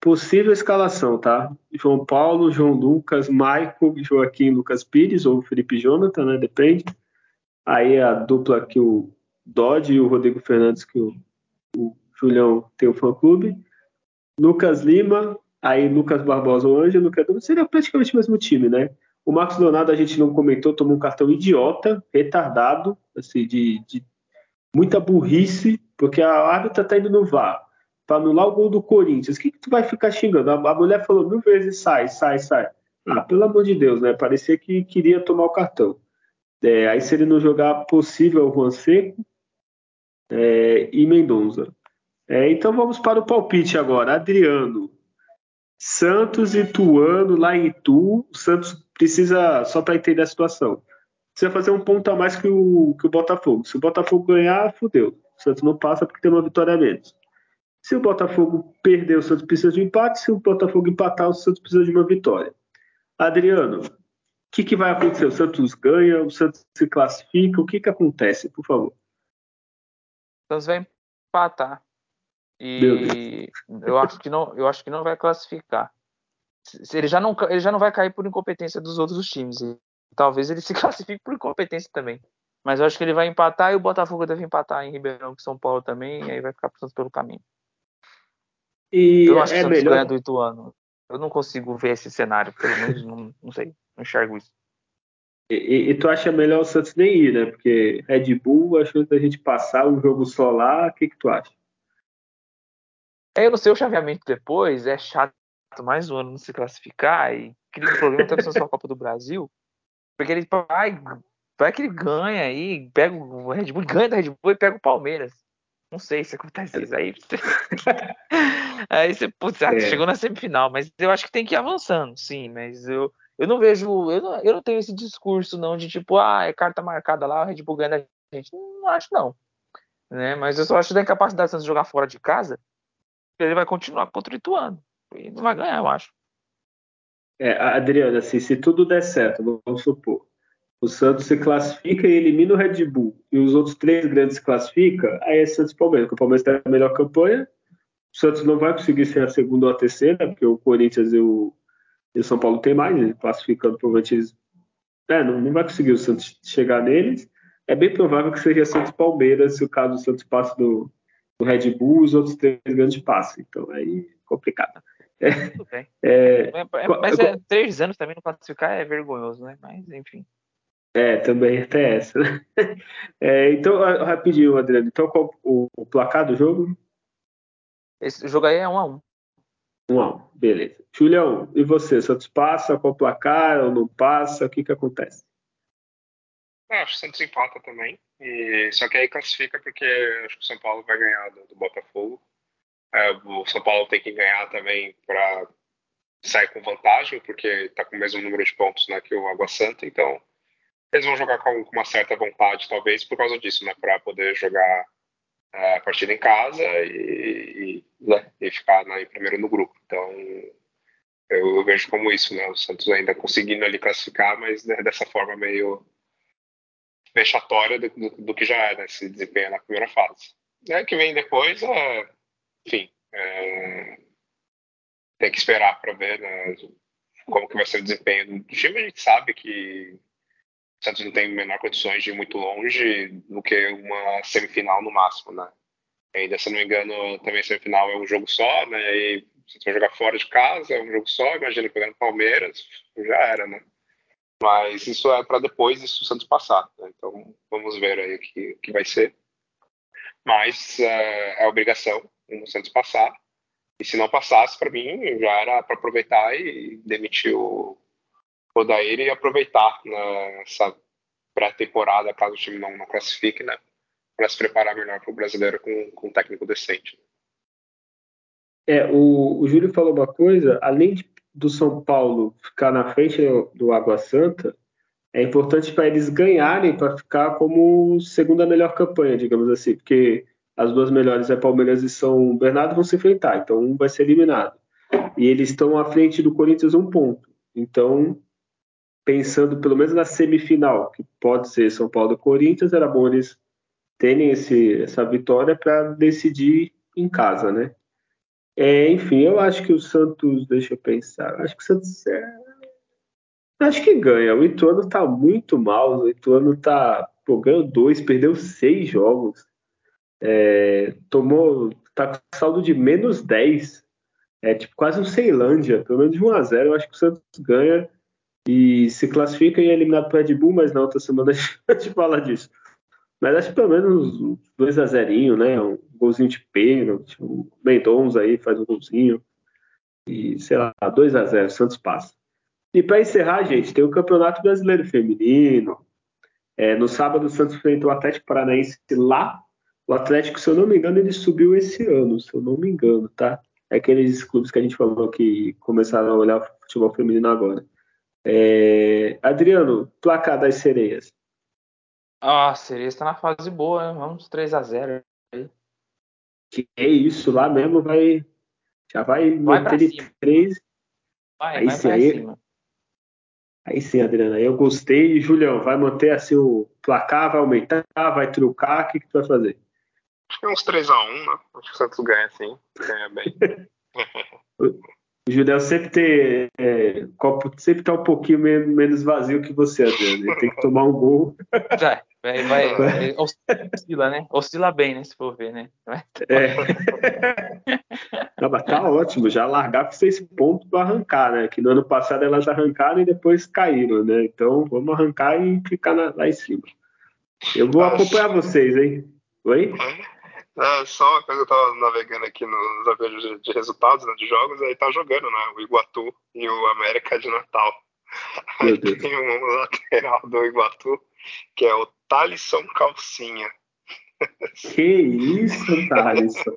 A: Possível escalação, tá? João Paulo, João Lucas, Maico, Joaquim Lucas Pires ou Felipe Jonathan, né? Depende. Aí a dupla que o Dodge e o Rodrigo Fernandes, que o, o Julião tem o fã-clube. Lucas Lima, aí Lucas Barbosa ou Ângelo, que é seria praticamente o mesmo time, né? O Marcos Leonardo a gente não comentou, tomou um cartão idiota, retardado, assim, de, de muita burrice, porque a árbitra tá indo no VAR para anular o gol do Corinthians. O que, que tu vai ficar xingando? A, a mulher falou mil vezes sai, sai, sai. Ah, pelo amor de Deus, né? Parecia que queria tomar o cartão. É, aí se ele não jogar possível o Juan Seco é, e Mendonça. É, então vamos para o palpite agora. Adriano. Santos e Tuano lá em Itu. O Santos precisa, só para entender a situação, precisa fazer um ponto a mais que o, que o Botafogo. Se o Botafogo ganhar, fudeu. O Santos não passa porque tem uma vitória a menos. Se o Botafogo perder, o Santos precisa de um empate. Se o Botafogo empatar, o Santos precisa de uma vitória. Adriano, que, que vai acontecer? O Santos ganha, o Santos se classifica, o que, que acontece, por favor?
C: O Santos vai empatar. E eu acho que não, eu acho que não vai classificar. Ele já não, ele já não vai cair por incompetência dos outros times. E talvez ele se classifique por incompetência também. Mas eu acho que ele vai empatar e o Botafogo deve empatar em Ribeirão, com São Paulo também, e aí vai ficar pro Santos pelo caminho.
A: E
C: eu acho
A: é
C: que o Santos
A: melhor...
C: ganha do Ituano. Eu não consigo ver esse cenário, pelo menos não, não sei não enxergo isso.
A: E, e, e, tu acha melhor o Santos nem ir, né? Porque Red Bull, a chance da gente passar um jogo só lá, o que, que tu acha?
C: É, eu não sei o chaveamento depois, é chato mais um ano não se classificar e cria um problema até com a Copa do Brasil, porque ele vai, vai que ele ganha aí, pega o Red Bull, ganha da Red Bull e pega o Palmeiras. Não sei se acontece isso aí. aí você, putz, ah, é. chegou na semifinal, mas eu acho que tem que ir avançando, sim, mas eu eu não vejo, eu não, eu não tenho esse discurso não de tipo, ah, é carta marcada lá, o Red Bull ganha a gente. Não acho não. Né? Mas eu só acho da incapacidade de jogar fora de casa, ele vai continuar contra o Ituano. Ele não vai ganhar, eu acho.
A: É, Adriana, assim, se tudo der certo, vamos supor, o Santos se classifica e elimina o Red Bull, e os outros três grandes se classificam, aí é Santos e Palmeiras, porque o Palmeiras tem a melhor campanha, o Santos não vai conseguir ser a segunda ou a terceira, porque o Corinthians e o, e o São Paulo tem mais, classificando provavelmente. É, não, não vai conseguir o Santos chegar neles. É bem provável que seja Santos e Palmeiras, se o caso do Santos passe do, do Red Bull, os outros três grandes passem. Então aí é complicado.
C: É, Tudo bem. É, é, mas é, três anos também não classificar é vergonhoso, né? Mas enfim.
A: É, também até essa. Né? É, então, rapidinho, Adriano. Então, qual o, o placar do jogo?
C: Esse jogo aí é 1 a 1
A: 1 a 1 beleza. Julião, e você? Santos passa o placar ou não passa? O que que acontece?
B: Eu acho que o Santos empata também. E, só que aí classifica porque acho que o São Paulo vai ganhar do, do Botafogo. É, o São Paulo tem que ganhar também para sair com vantagem, porque está com o mesmo número de pontos né, que o Água Santa. Então, eles vão jogar com, com uma certa vontade, talvez por causa disso, né, para poder jogar a partida em casa e, e, né, e ficar né, primeiro no grupo. Então, eu, eu, vejo como isso, né? O Santos ainda conseguindo ali classificar, mas né, dessa forma meio vexatória do, do, do, que já é, né, se desempenha na primeira fase. É, que vem depois, é, enfim, é, tem que esperar para ver né, como que vai ser o desempenho do time. A gente sabe que o Santos não tem menor condições de ir muito longe do que uma semifinal no máximo, né? Ainda, se não me engano, também semifinal é um jogo só, né? E você vai jogar fora de casa, é um jogo só, imagina pegando Palmeiras, já era, né? Mas isso é para depois isso o Santos passar, né? Então vamos ver aí o que, que vai ser. Mas é, é obrigação o Santos passar. E se não passasse, para mim, já era para aproveitar e demitir o, Odair e aproveitar nessa pré-temporada, caso o time não, não classifique, né? Para se preparar melhor para o brasileiro com, com um técnico decente.
A: É, o, o Júlio falou uma coisa, além de, do São Paulo ficar na frente do Água Santa, é importante para eles ganharem para ficar como segunda melhor campanha, digamos assim, porque as duas melhores é Palmeiras e São Bernardo vão se enfrentar, então um vai ser eliminado. E eles estão à frente do Corinthians um ponto. Então pensando pelo menos na semifinal, que pode ser São Paulo e Corinthians, era bom eles terem esse, essa vitória para decidir em casa, né? É, enfim, eu acho que o Santos, deixa eu pensar, acho que o Santos é, acho que ganha. O Ituano tá muito mal, o Ituano tá pô, ganhou dois, perdeu seis jogos, é, tomou, tá com saldo de menos 10, é tipo quase um Ceilândia, pelo menos de 1 a 0 eu acho que o Santos ganha e se classifica e é eliminado para Red Bull, mas na outra semana a gente fala disso. Mas acho que pelo menos 2 a 0 né? Um golzinho de pênalti, o Mendonça aí faz um golzinho. E sei lá, 2 a 0 Santos passa. E para encerrar, gente, tem o Campeonato Brasileiro Feminino. É, no sábado, o Santos enfrentou o Atlético Paranaense lá. O Atlético, se eu não me engano, ele subiu esse ano, se eu não me engano, tá? É aqueles clubes que a gente falou que começaram a olhar o futebol feminino agora. É... Adriano, placar das sereias.
C: Ah, a sereia está na fase boa, né? Vamos 3 a 0
A: Que é isso, lá mesmo vai. Já vai,
C: vai meter de 3. Vai,
A: aí
C: vai
A: sim, aí, cima. aí sim, Adriano. Aí eu gostei. Julião, vai manter assim o placar, vai aumentar, vai trucar? O que, que tu vai fazer?
B: Acho que é uns 3x1, né? Acho que o Santos ganha sim. Ganha bem.
A: O Judeu sempre tem. É, copo sempre tá um pouquinho menos vazio que você, Adriano. Ele tem que tomar um gol.
C: Vai, vai, oscila, né? Oscila bem, né? Se for ver, né?
A: É. Não, mas tá ótimo, já largar com seis pontos para arrancar, né? Que no ano passado elas arrancaram e depois caíram, né? Então vamos arrancar e ficar na, lá em cima. Eu vou acompanhar vocês, hein? Oi?
B: É, só uma coisa, eu tava navegando aqui nos aviões de, resultados né, de jogos, aí tá jogando, né? O Iguatu e o América de Natal. Aí tem um lateral do Iguatu, que é o Thalisson Calcinha.
A: Que isso, Thalisson?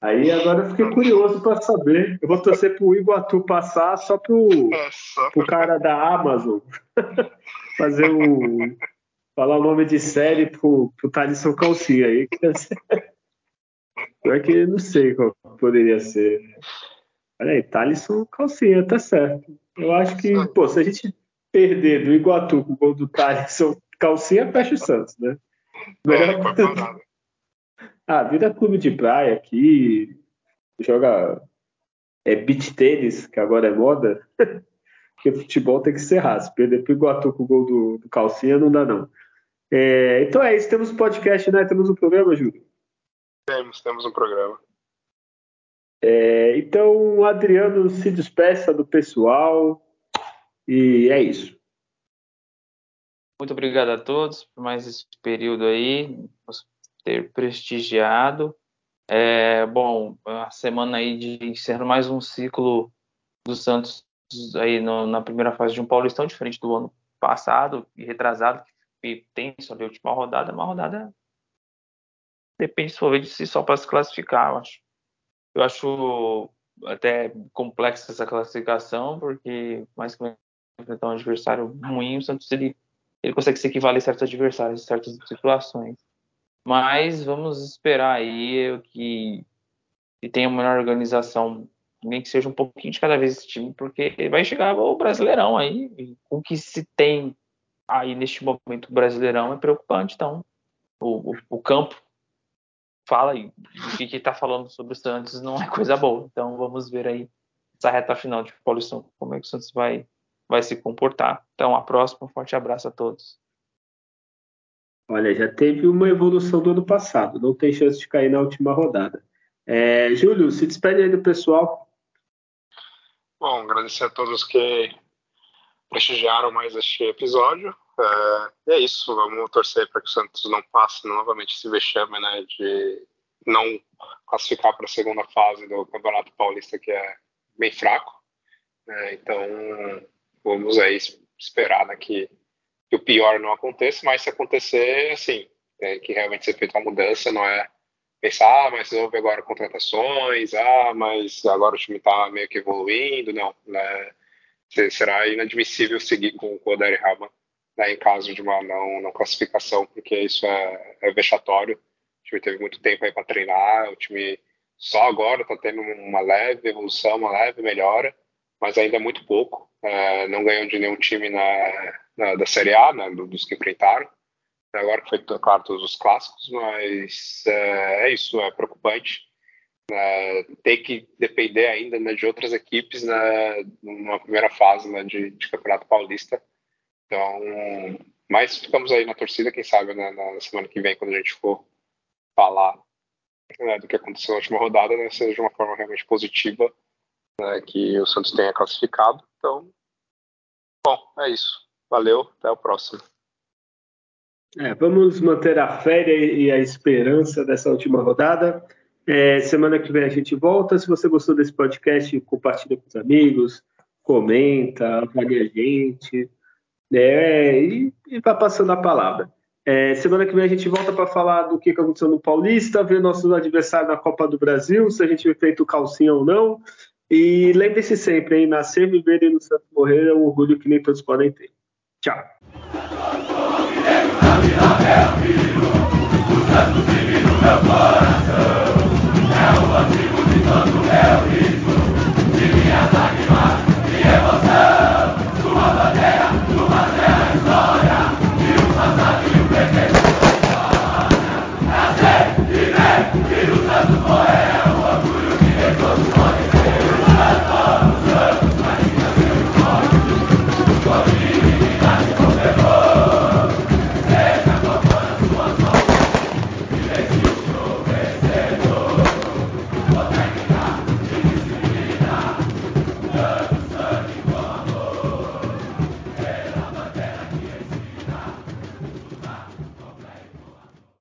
A: Aí agora eu fiquei curioso para saber. Eu vou torcer pro Iguatu passar só pro, é, só pro cara da Amazon fazer o falar o nome de série pro, pro Thalisson Calcinha aí. Pior que não sei qual poderia ser. Olha aí, Thalisson calcinha, tá certo. Eu acho que, pô, se a gente perder do Iguatu com o gol do Thalisson calcinha, o Santos, né? Melhor é, Ah, vira clube de praia aqui, joga é beach tênis, que agora é moda, porque futebol tem que ser raso. Perder pro Iguatu com o gol do, do calcinha não dá, não. É, então é isso, temos um podcast, né? Temos um programa, Júlio?
B: Temos, temos um programa.
A: É, então, Adriano se despeça do pessoal e é isso.
C: Muito obrigado a todos por mais esse período aí, ter prestigiado. É, bom, a semana aí de encerrar mais um ciclo do Santos aí no, na primeira fase de um Paulistão, diferente do ano passado e retrasado, que tem só a última rodada, uma rodada depende se de si só para se classificar, eu acho. Eu acho até complexa essa classificação, porque mais que enfrentar um adversário ruim, o Santos ele, ele consegue se equivaler a certos adversários certas situações. Mas vamos esperar aí que, que tenha uma melhor organização, nem que seja um pouquinho de cada vez esse time, porque vai chegar o Brasileirão aí, o que se tem aí neste momento Brasileirão é preocupante, então o, o, o campo fala aí o que está falando sobre o Santos não é coisa boa. Então vamos ver aí essa reta final de Paulistão, como é que o Santos vai, vai se comportar. Então, a próxima, um forte abraço a todos.
A: Olha, já teve uma evolução do ano passado, não tem chance de cair na última rodada. É, Júlio, se despede aí do pessoal.
B: Bom, agradecer a todos que prestigiaram mais este episódio. É, é isso, vamos torcer para que o Santos não passe novamente esse vexame né, de não classificar para a segunda fase do Campeonato Paulista, que é bem fraco. É, então, vamos aí esperar né, que, que, o pior não aconteça, mas se acontecer, assim, tem que realmente ser feita uma mudança, não é pensar, ah, mas houve agora contratações, ah, mas agora o time está meio que evoluindo, não, né? será inadmissível seguir com o Odair Helman né, em caso de uma não, não classificação, porque isso é, é vexatório. O time teve muito tempo aí para treinar, o time só agora está tendo uma leve evolução, uma leve melhora, mas ainda é muito pouco. É, não ganhou de nenhum time na, na da Série A, né, dos que enfrentaram. Agora foi, claro, todos os clássicos, mas é, é isso, é preocupante. É, ter que depender ainda né, de outras equipes na, numa primeira fase né, de, de Campeonato Paulista então, mas ficamos aí na torcida, quem sabe né, na semana que vem, quando a gente for falar né, do que aconteceu na última rodada, né, seja de uma forma realmente positiva, né, que o Santos tenha classificado. Então, bom, é isso. Valeu, até o próximo.
A: É, vamos manter a fé e a esperança dessa última rodada. É, semana que vem a gente volta. Se você gostou desse podcast, compartilha com os amigos, comenta, avalie a gente. É, e, e vai passando a palavra. É, semana que vem a gente volta para falar do que aconteceu no Paulista, ver nossos adversários na Copa do Brasil, se a gente feito calcinha ou não. E lembre-se sempre, hein? Nascer, viver e no santo morrer é um orgulho que nem todos podem ter. Tchau. É o antigo de